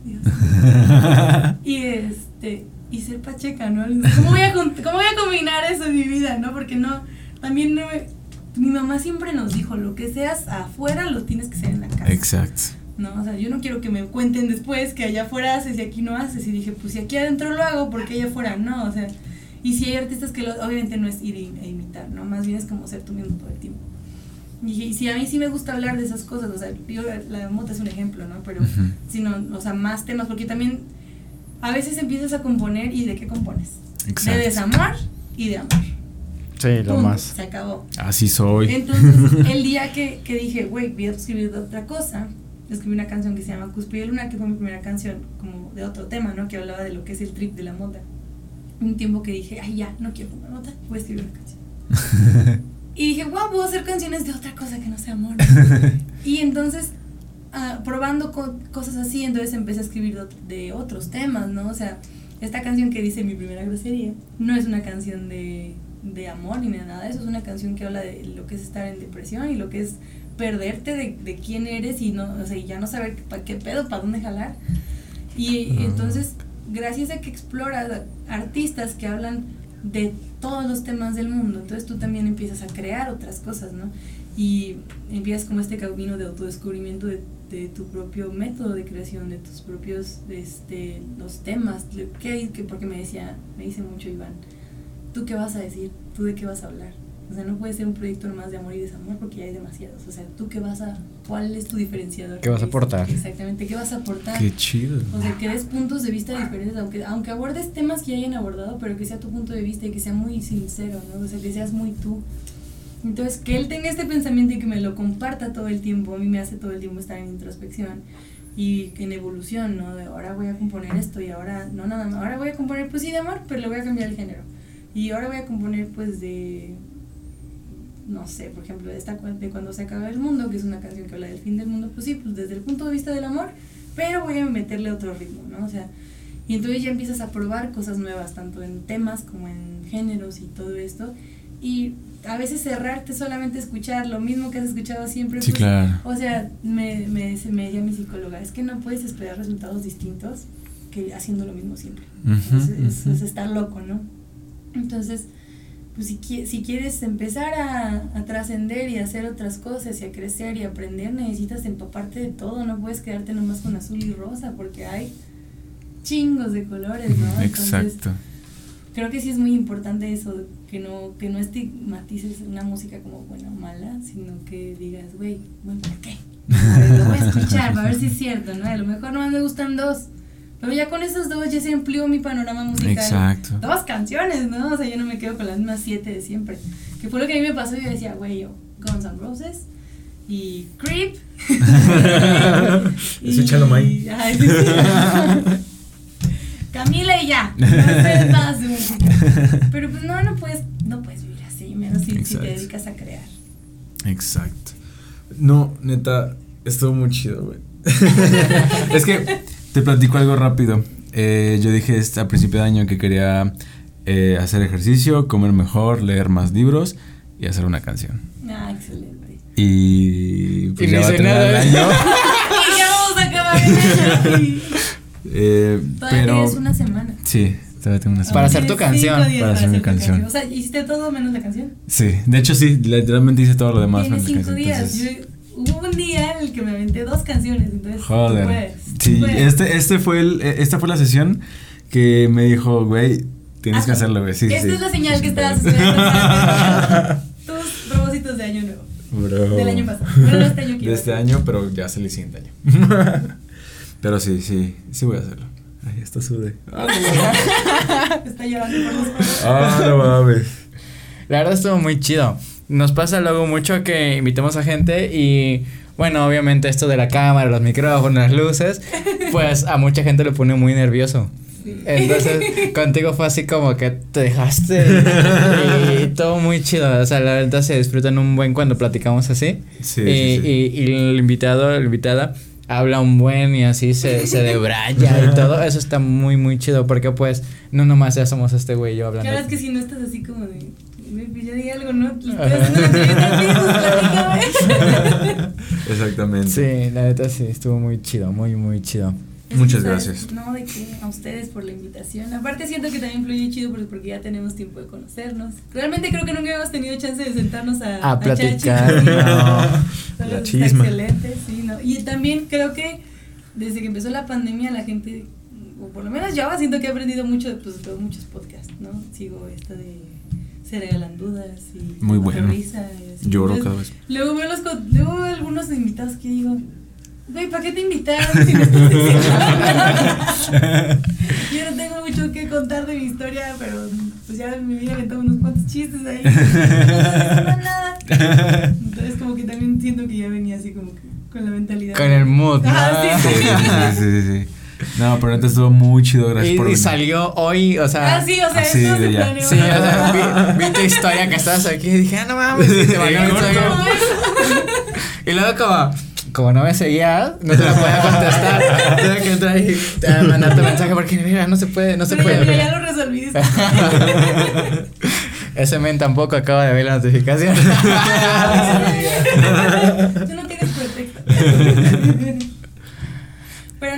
Dios mío. [LAUGHS] Y este. Y ser pacheca, ¿no? ¿Cómo voy, a, ¿Cómo voy a combinar eso en mi vida, no? Porque no. También no. me- Mi mamá siempre nos dijo: lo que seas afuera lo tienes que ser en la casa. Exacto. ¿no? O sea, yo no quiero que me cuenten después que allá afuera haces y aquí no haces. Y dije, pues si aquí adentro lo hago, porque allá afuera no? O sea, y si hay artistas que lo, obviamente no es ir a imitar, ¿no? Más bien es como ser tú mismo todo el tiempo. Y si a mí sí me gusta hablar de esas cosas, o sea, yo, la mota es un ejemplo, ¿no? Pero, sino, o sea, más temas, porque también a veces empiezas a componer y de qué compones. De desamor y de amor. Sí, lo más. Se acabó. Así soy. Entonces, [LAUGHS] el día que, que dije, güey, voy a escribir de otra cosa, escribí una canción que se llama Cuspide Luna, que fue mi primera canción, como de otro tema, ¿no? Que hablaba de lo que es el trip de la mota. Un tiempo que dije, ay, ya, no quiero fumar mota, voy a escribir una canción. [LAUGHS] y dije, wow, puedo hacer canciones de otra cosa que no sea amor. [LAUGHS] y entonces, uh, probando cosas así, entonces empecé a escribir de, otros temas, ¿no? O sea, esta canción que dice mi primera grosería no es una canción de, de amor ni de nada, eso es una canción que habla de lo que es estar en depresión y lo que es perderte de, de quién eres y no, o sea, ya no saber para qué pedo, para dónde jalar. Y entonces, gracias a que exploras artistas que hablan de todos los temas del mundo, entonces tú también empiezas a crear otras cosas, ¿no? Y empiezas como este camino de autodescubrimiento de, de tu propio método de creación, de tus propios, este, los temas, que, que, porque me decía, me dice mucho Iván, ¿tú qué vas a decir? ¿Tú de qué vas a hablar? O sea, no puede ser un proyecto nomás de amor y desamor porque ya hay demasiados. O sea, ¿tú qué vas a, cuál es tu diferenciador? ¿Qué vas a aportar? Exactamente, ¿qué vas a aportar? Qué chido. O sea, que des puntos de vista diferentes, aunque, aunque abordes temas que ya hayan abordado, pero que sea tu punto de vista y que sea muy sincero, ¿no? O sea, que seas muy tú. Entonces, que él tenga este pensamiento y que me lo comparta todo el tiempo, a mí me hace todo el tiempo estar en introspección y en evolución, ¿no? De ahora voy a componer esto y ahora, no nada más, ahora voy a componer, pues sí, de amor, pero le voy a cambiar el género. Y ahora voy a componer, pues, de no sé, por ejemplo, esta de cuando se acaba el mundo, que es una canción que habla del fin del mundo, pues sí, pues desde el punto de vista del amor, pero voy a meterle otro ritmo, ¿no? O sea, y entonces ya empiezas a probar cosas nuevas, tanto en temas como en géneros y todo esto, y a veces cerrarte solamente escuchar lo mismo que has escuchado siempre. Sí, pues, claro. O sea, me, me, me decía mi psicóloga, es que no puedes esperar resultados distintos que haciendo lo mismo siempre. es, es estar loco, ¿no? Entonces, pues si, si quieres empezar a, a trascender y hacer otras cosas y a crecer y aprender, necesitas empaparte de todo, no puedes quedarte nomás con azul y rosa porque hay chingos de colores, ¿no? Exacto. creo que sí es muy importante eso, que no, que no estigmatices una música como buena o mala, sino que digas, güey, bueno, ¿por qué? lo voy a escuchar, para ver si es cierto, ¿no? A lo mejor nomás me gustan dos pero ya con esos dos ya se amplió mi panorama musical. Exacto. Dos canciones, ¿no? O sea, yo no me quedo con las mismas siete de siempre. Que fue lo que a mí me pasó. Yo decía, güey, yo, Guns N' Roses y Creep. [LAUGHS] y, Chalo Ay, Camila y ya. No sé más de música. Pero pues no, no puedes, no puedes vivir así, menos si, si te dedicas a crear. Exacto. No, neta, estuvo muy chido, güey. [LAUGHS] es que te platico algo rápido. Eh, yo dije este, a principio de año que quería eh, hacer ejercicio, comer mejor, leer más libros y hacer una canción. Ah, excelente. Y pues ya va a terminar el año. [LAUGHS] [LAUGHS] y ya vamos a acabar el año. [LAUGHS] Eh, pero es una semana. Sí, todavía tengo una semana. Para hacer tu canción. Para, hacer mi canción. O sea, ¿hiciste todo menos la canción? Sí, de hecho sí, literalmente hice todo lo demás menos la canción. días. Entonces, hubo un día en el que me aventé dos canciones, entonces. Joder. sí, este, este fue el, e, esta fue la sesión que me dijo, güey, tienes que hacerlo, güey. Sí, esta sí. es la señal que estabas [LAUGHS] Tus propósitos de año nuevo. Bro. Del año pasado. Bueno, de este año De este año, pero ya se el siguiente año. [LAUGHS] pero sí, sí, sí voy a hacerlo. Ay, está sude. Ah, [LAUGHS] está llorando por los Ah, no mames. La verdad estuvo muy chido. Nos pasa luego mucho que invitamos a gente y bueno, obviamente esto de la cámara, los micrófonos, las luces, [LAUGHS] pues a mucha gente le pone muy nervioso. Entonces, [LAUGHS] contigo fue así como que te dejaste y, [LAUGHS] todo muy chido. O sea, la verdad se disfrutan un buen cuando platicamos así. Sí, y, Y, el invitado, la invitada, habla un buen y así se, se debraya y todo. Eso está muy, muy chido porque pues no nomás ya somos este güey y yo hablando. Claro, es que si no estás así como de yo di algo, ¿no? Exactamente. Sí, la neta sí, estuvo muy chido, muy, muy chido. Muchas gracias. No, de que a ustedes por la invitación. Aparte siento que también fluye chido porque ya tenemos tiempo de conocernos. Realmente creo que nunca habíamos tenido chance de sentarnos a, a, platicar. no. está chisma. Excelente, sí, ¿no? Y también creo que desde que empezó la pandemia la gente, o por lo menos yo siento que he aprendido mucho de, pues, de muchos podcasts, ¿no? Sigo esta de Se Regalan Dudas y Muy bueno. Risa y así. Lloro Entonces, cada vez. Luego veo, los, luego veo algunos invitados que digo, güey, ¿para qué te invitaron si no estás diciendo nada?" [LAUGHS] Yo no tengo mucho que contar de mi historia, pero pues ya me había aventado unos cuantos chistes ahí. No [LAUGHS] nada. Entonces como que también siento que ya venía así como que con la mentalidad. Con el mood, ¿no? Ah, sí, Sí, sí, sí, sí, sí. No, pero antes estuvo muy chido, gracias Y, por y venir. salió hoy, o sea. Ah, sí, o sea, así esto de se ya. planeó. Sí, o sea, vi, vi tu historia que estabas aquí y dije, ah, no mames, y te [LAUGHS] mensaje. Y luego como, como no me seguías, no te lo podía contestar. [LAUGHS] Tuve que entrar y te mandar tu mensaje porque mira, no se puede, no se Pero ya, puede. mira, ya lo resolví. disculpa. [LAUGHS] Ese men tampoco acaba de ver la notificación. Tú no tienes pretexto.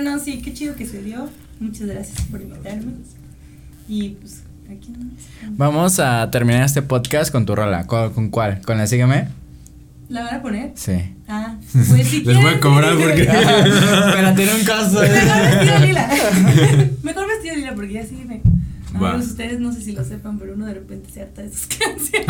Pero no, sí, qué chido que se dio. Muchas gracias por invitarme. Y pues, aquí no Vamos a terminar este podcast con tu rola. ¿Con, con cuál? ¿Con la Sígueme? ¿La van a poner? Sí. Ah, pues si [LAUGHS] Les voy a cobrar porque- [LAUGHS] Pero tiene un costo. Mejor vestido lila. [LAUGHS] Mejor vestido lila porque ya sí me. Va. Amigos, ustedes no sé si lo sepan, pero uno de repente se harta de sus [LAUGHS] [LAUGHS] canciones.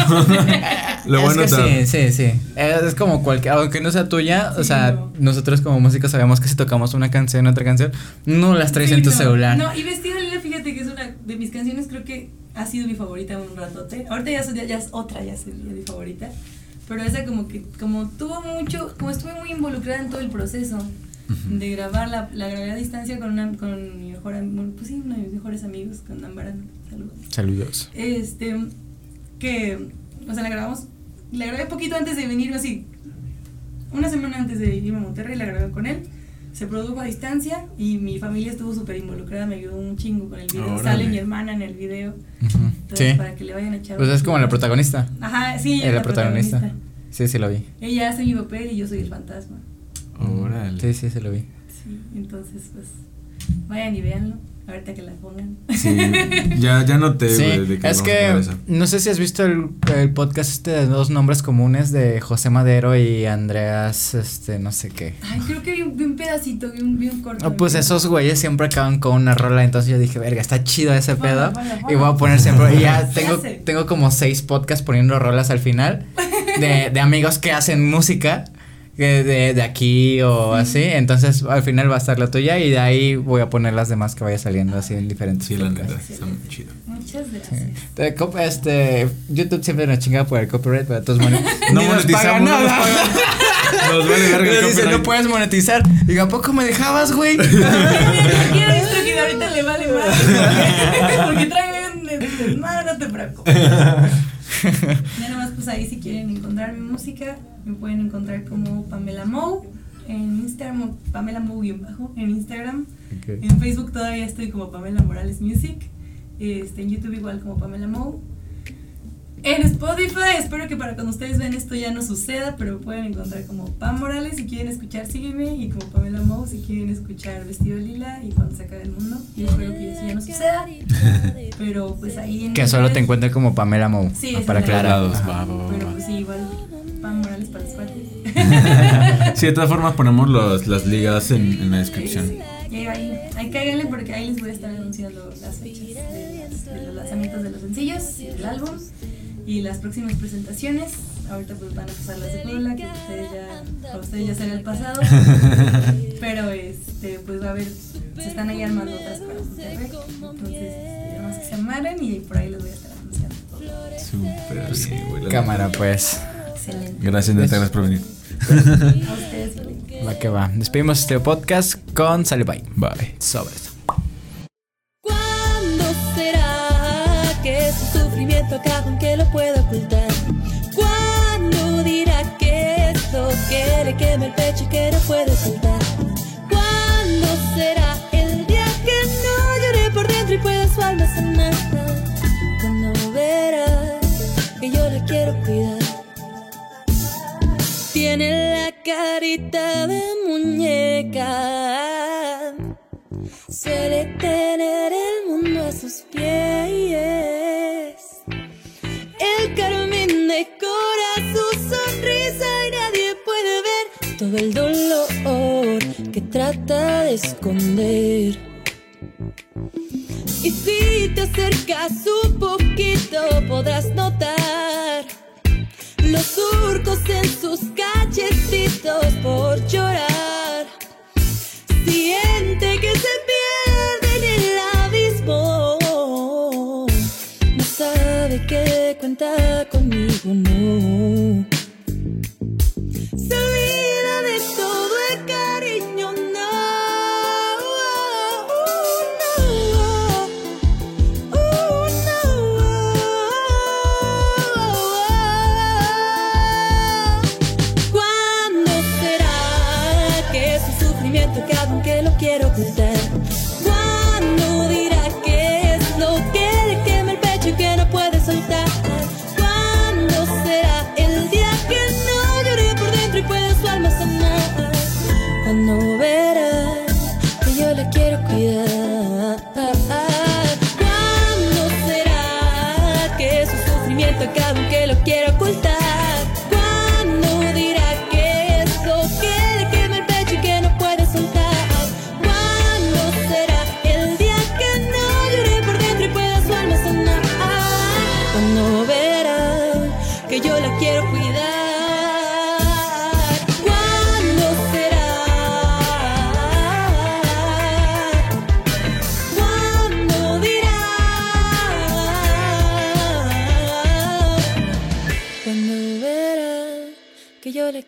Lo a es que sí, sí, sí. Es, como cualquier, aunque no sea tuya, o Sí, sea, no. nosotros como músicos sabemos que si tocamos una canción, otra canción, no las traes Sí, en tu no. celular. No, y vestido lila, fíjate que es una de mis canciones, creo que ha sido mi favorita un ratote. Ahorita ya, es- ya, ya es otra, ya sería mi favorita. Pero esa como que, como tuvo mucho, como estuve muy involucrada en todo el proceso de grabar, la, la grabé a distancia con, una, con mi mejor amigo, pues sí, uno de mis mejores amigos, con Ambarano. Saludos. Saludos. Este, que, o sea, la grabamos, la grabé poquito antes de venir, así, una semana antes de irme a Monterrey, la grabé con él. Se produjo a distancia y mi familia estuvo súper involucrada, me ayudó un chingo con el video. Órale. Sale mi hermana en el video. Entonces, Sí. para que le vayan a echar Pues es como la protagonista. Ajá, sí, ella Es es la protagonista. Sí, sí lo vi. Ella hace mi papel y yo soy el fantasma. Órale. Sí, sí, sí lo vi. Sí, entonces, pues, vayan y véanlo. Ahorita que la pongan. Sí, ya, ya noté, Sí, de que es que no sé si has visto el, el podcast este de dos nombres comunes de José Madero y Andreas, este, no sé qué. Ay, creo que vi un, vi un pedacito, vi un, vi un corto. Ah, pues esos güeyes siempre acaban con una rola, entonces yo dije, verga, está chido ese pedo. Y voy a poner siempre, y ya [LAUGHS] Se tengo, tengo como seis podcasts poniendo rolas al final de, de amigos que hacen música. [LAUGHS] que De, de aquí o así, entonces al final va a estar la tuya y de ahí voy a poner las demás que vaya saliendo así en diferentes Sí, la neta, está muy chido. Muchas gracias. Cop- Este, YouTube siempre nos chinga por el copyright, pero todos modos [LAUGHS] No nos monetizamos, no nos nada. pagan. Nos vale verga el dice, no puedes monetizar. Digo, ¿a poco me dejabas, güey? Quiero esto que ahorita le vale más. [LAUGHS] Porque trae un desmadre, no te preocupes. Ya nomás, pues ahí si quieren encontrar mi música, me pueden encontrar como Pamela Mou en Instagram, Pamela Mou guion bajo en Instagram. En Facebook todavía estoy como Pamela Morales Music. Este, en YouTube igual como Pamela Mou. En Spotify, espero que para cuando ustedes ven esto ya no suceda, pero pueden encontrar como Pam Morales si quieren escuchar Sígueme y como Pamela Mou si quieren escuchar Vestido Lila y cuando se acabe el mundo. Y espero que eso ya no suceda, pero pues ahí en Que solo te redes- encuentre como Pamela Mou. Sí, ah, para va, Pero pues sí, igual Pam Morales para los cuates. [LAUGHS] Sí, de todas formas ponemos los, las ligas en, en la descripción. Y ahí, ahí, ahí cáiganle porque ahí les voy a estar anunciando las fechas de, de los lanzamientos de los sencillos y del álbum y las próximas presentaciones. Ahorita pues van a pasar las de Puebla, que ustedes ya, ustedes ya será el pasado. [LAUGHS] Pero este, pues va a haber, se están ahí armando otras para Monterrey. Entonces, este, más que se amaren y por ahí les voy a estar anunciando. Súper bien, güey, la Cámara, pues. Excelente. Gracias, neta, gracias por venir. A ustedes. Va que va. Despedimos este podcast con Sale Bye. Bye. Sobre carita de muñeca. Suele tener el mundo a sus pies. El carmín decora su sonrisa y nadie puede ver todo el dolor que trata de esconder. Y si te acercas un poquito podrás notar los surcos en sus callecitos por llorar. Siente que se pierde en el abismo, no sabe que cuenta con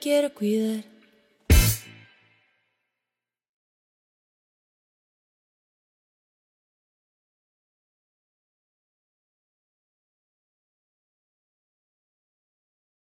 quiero cuidar.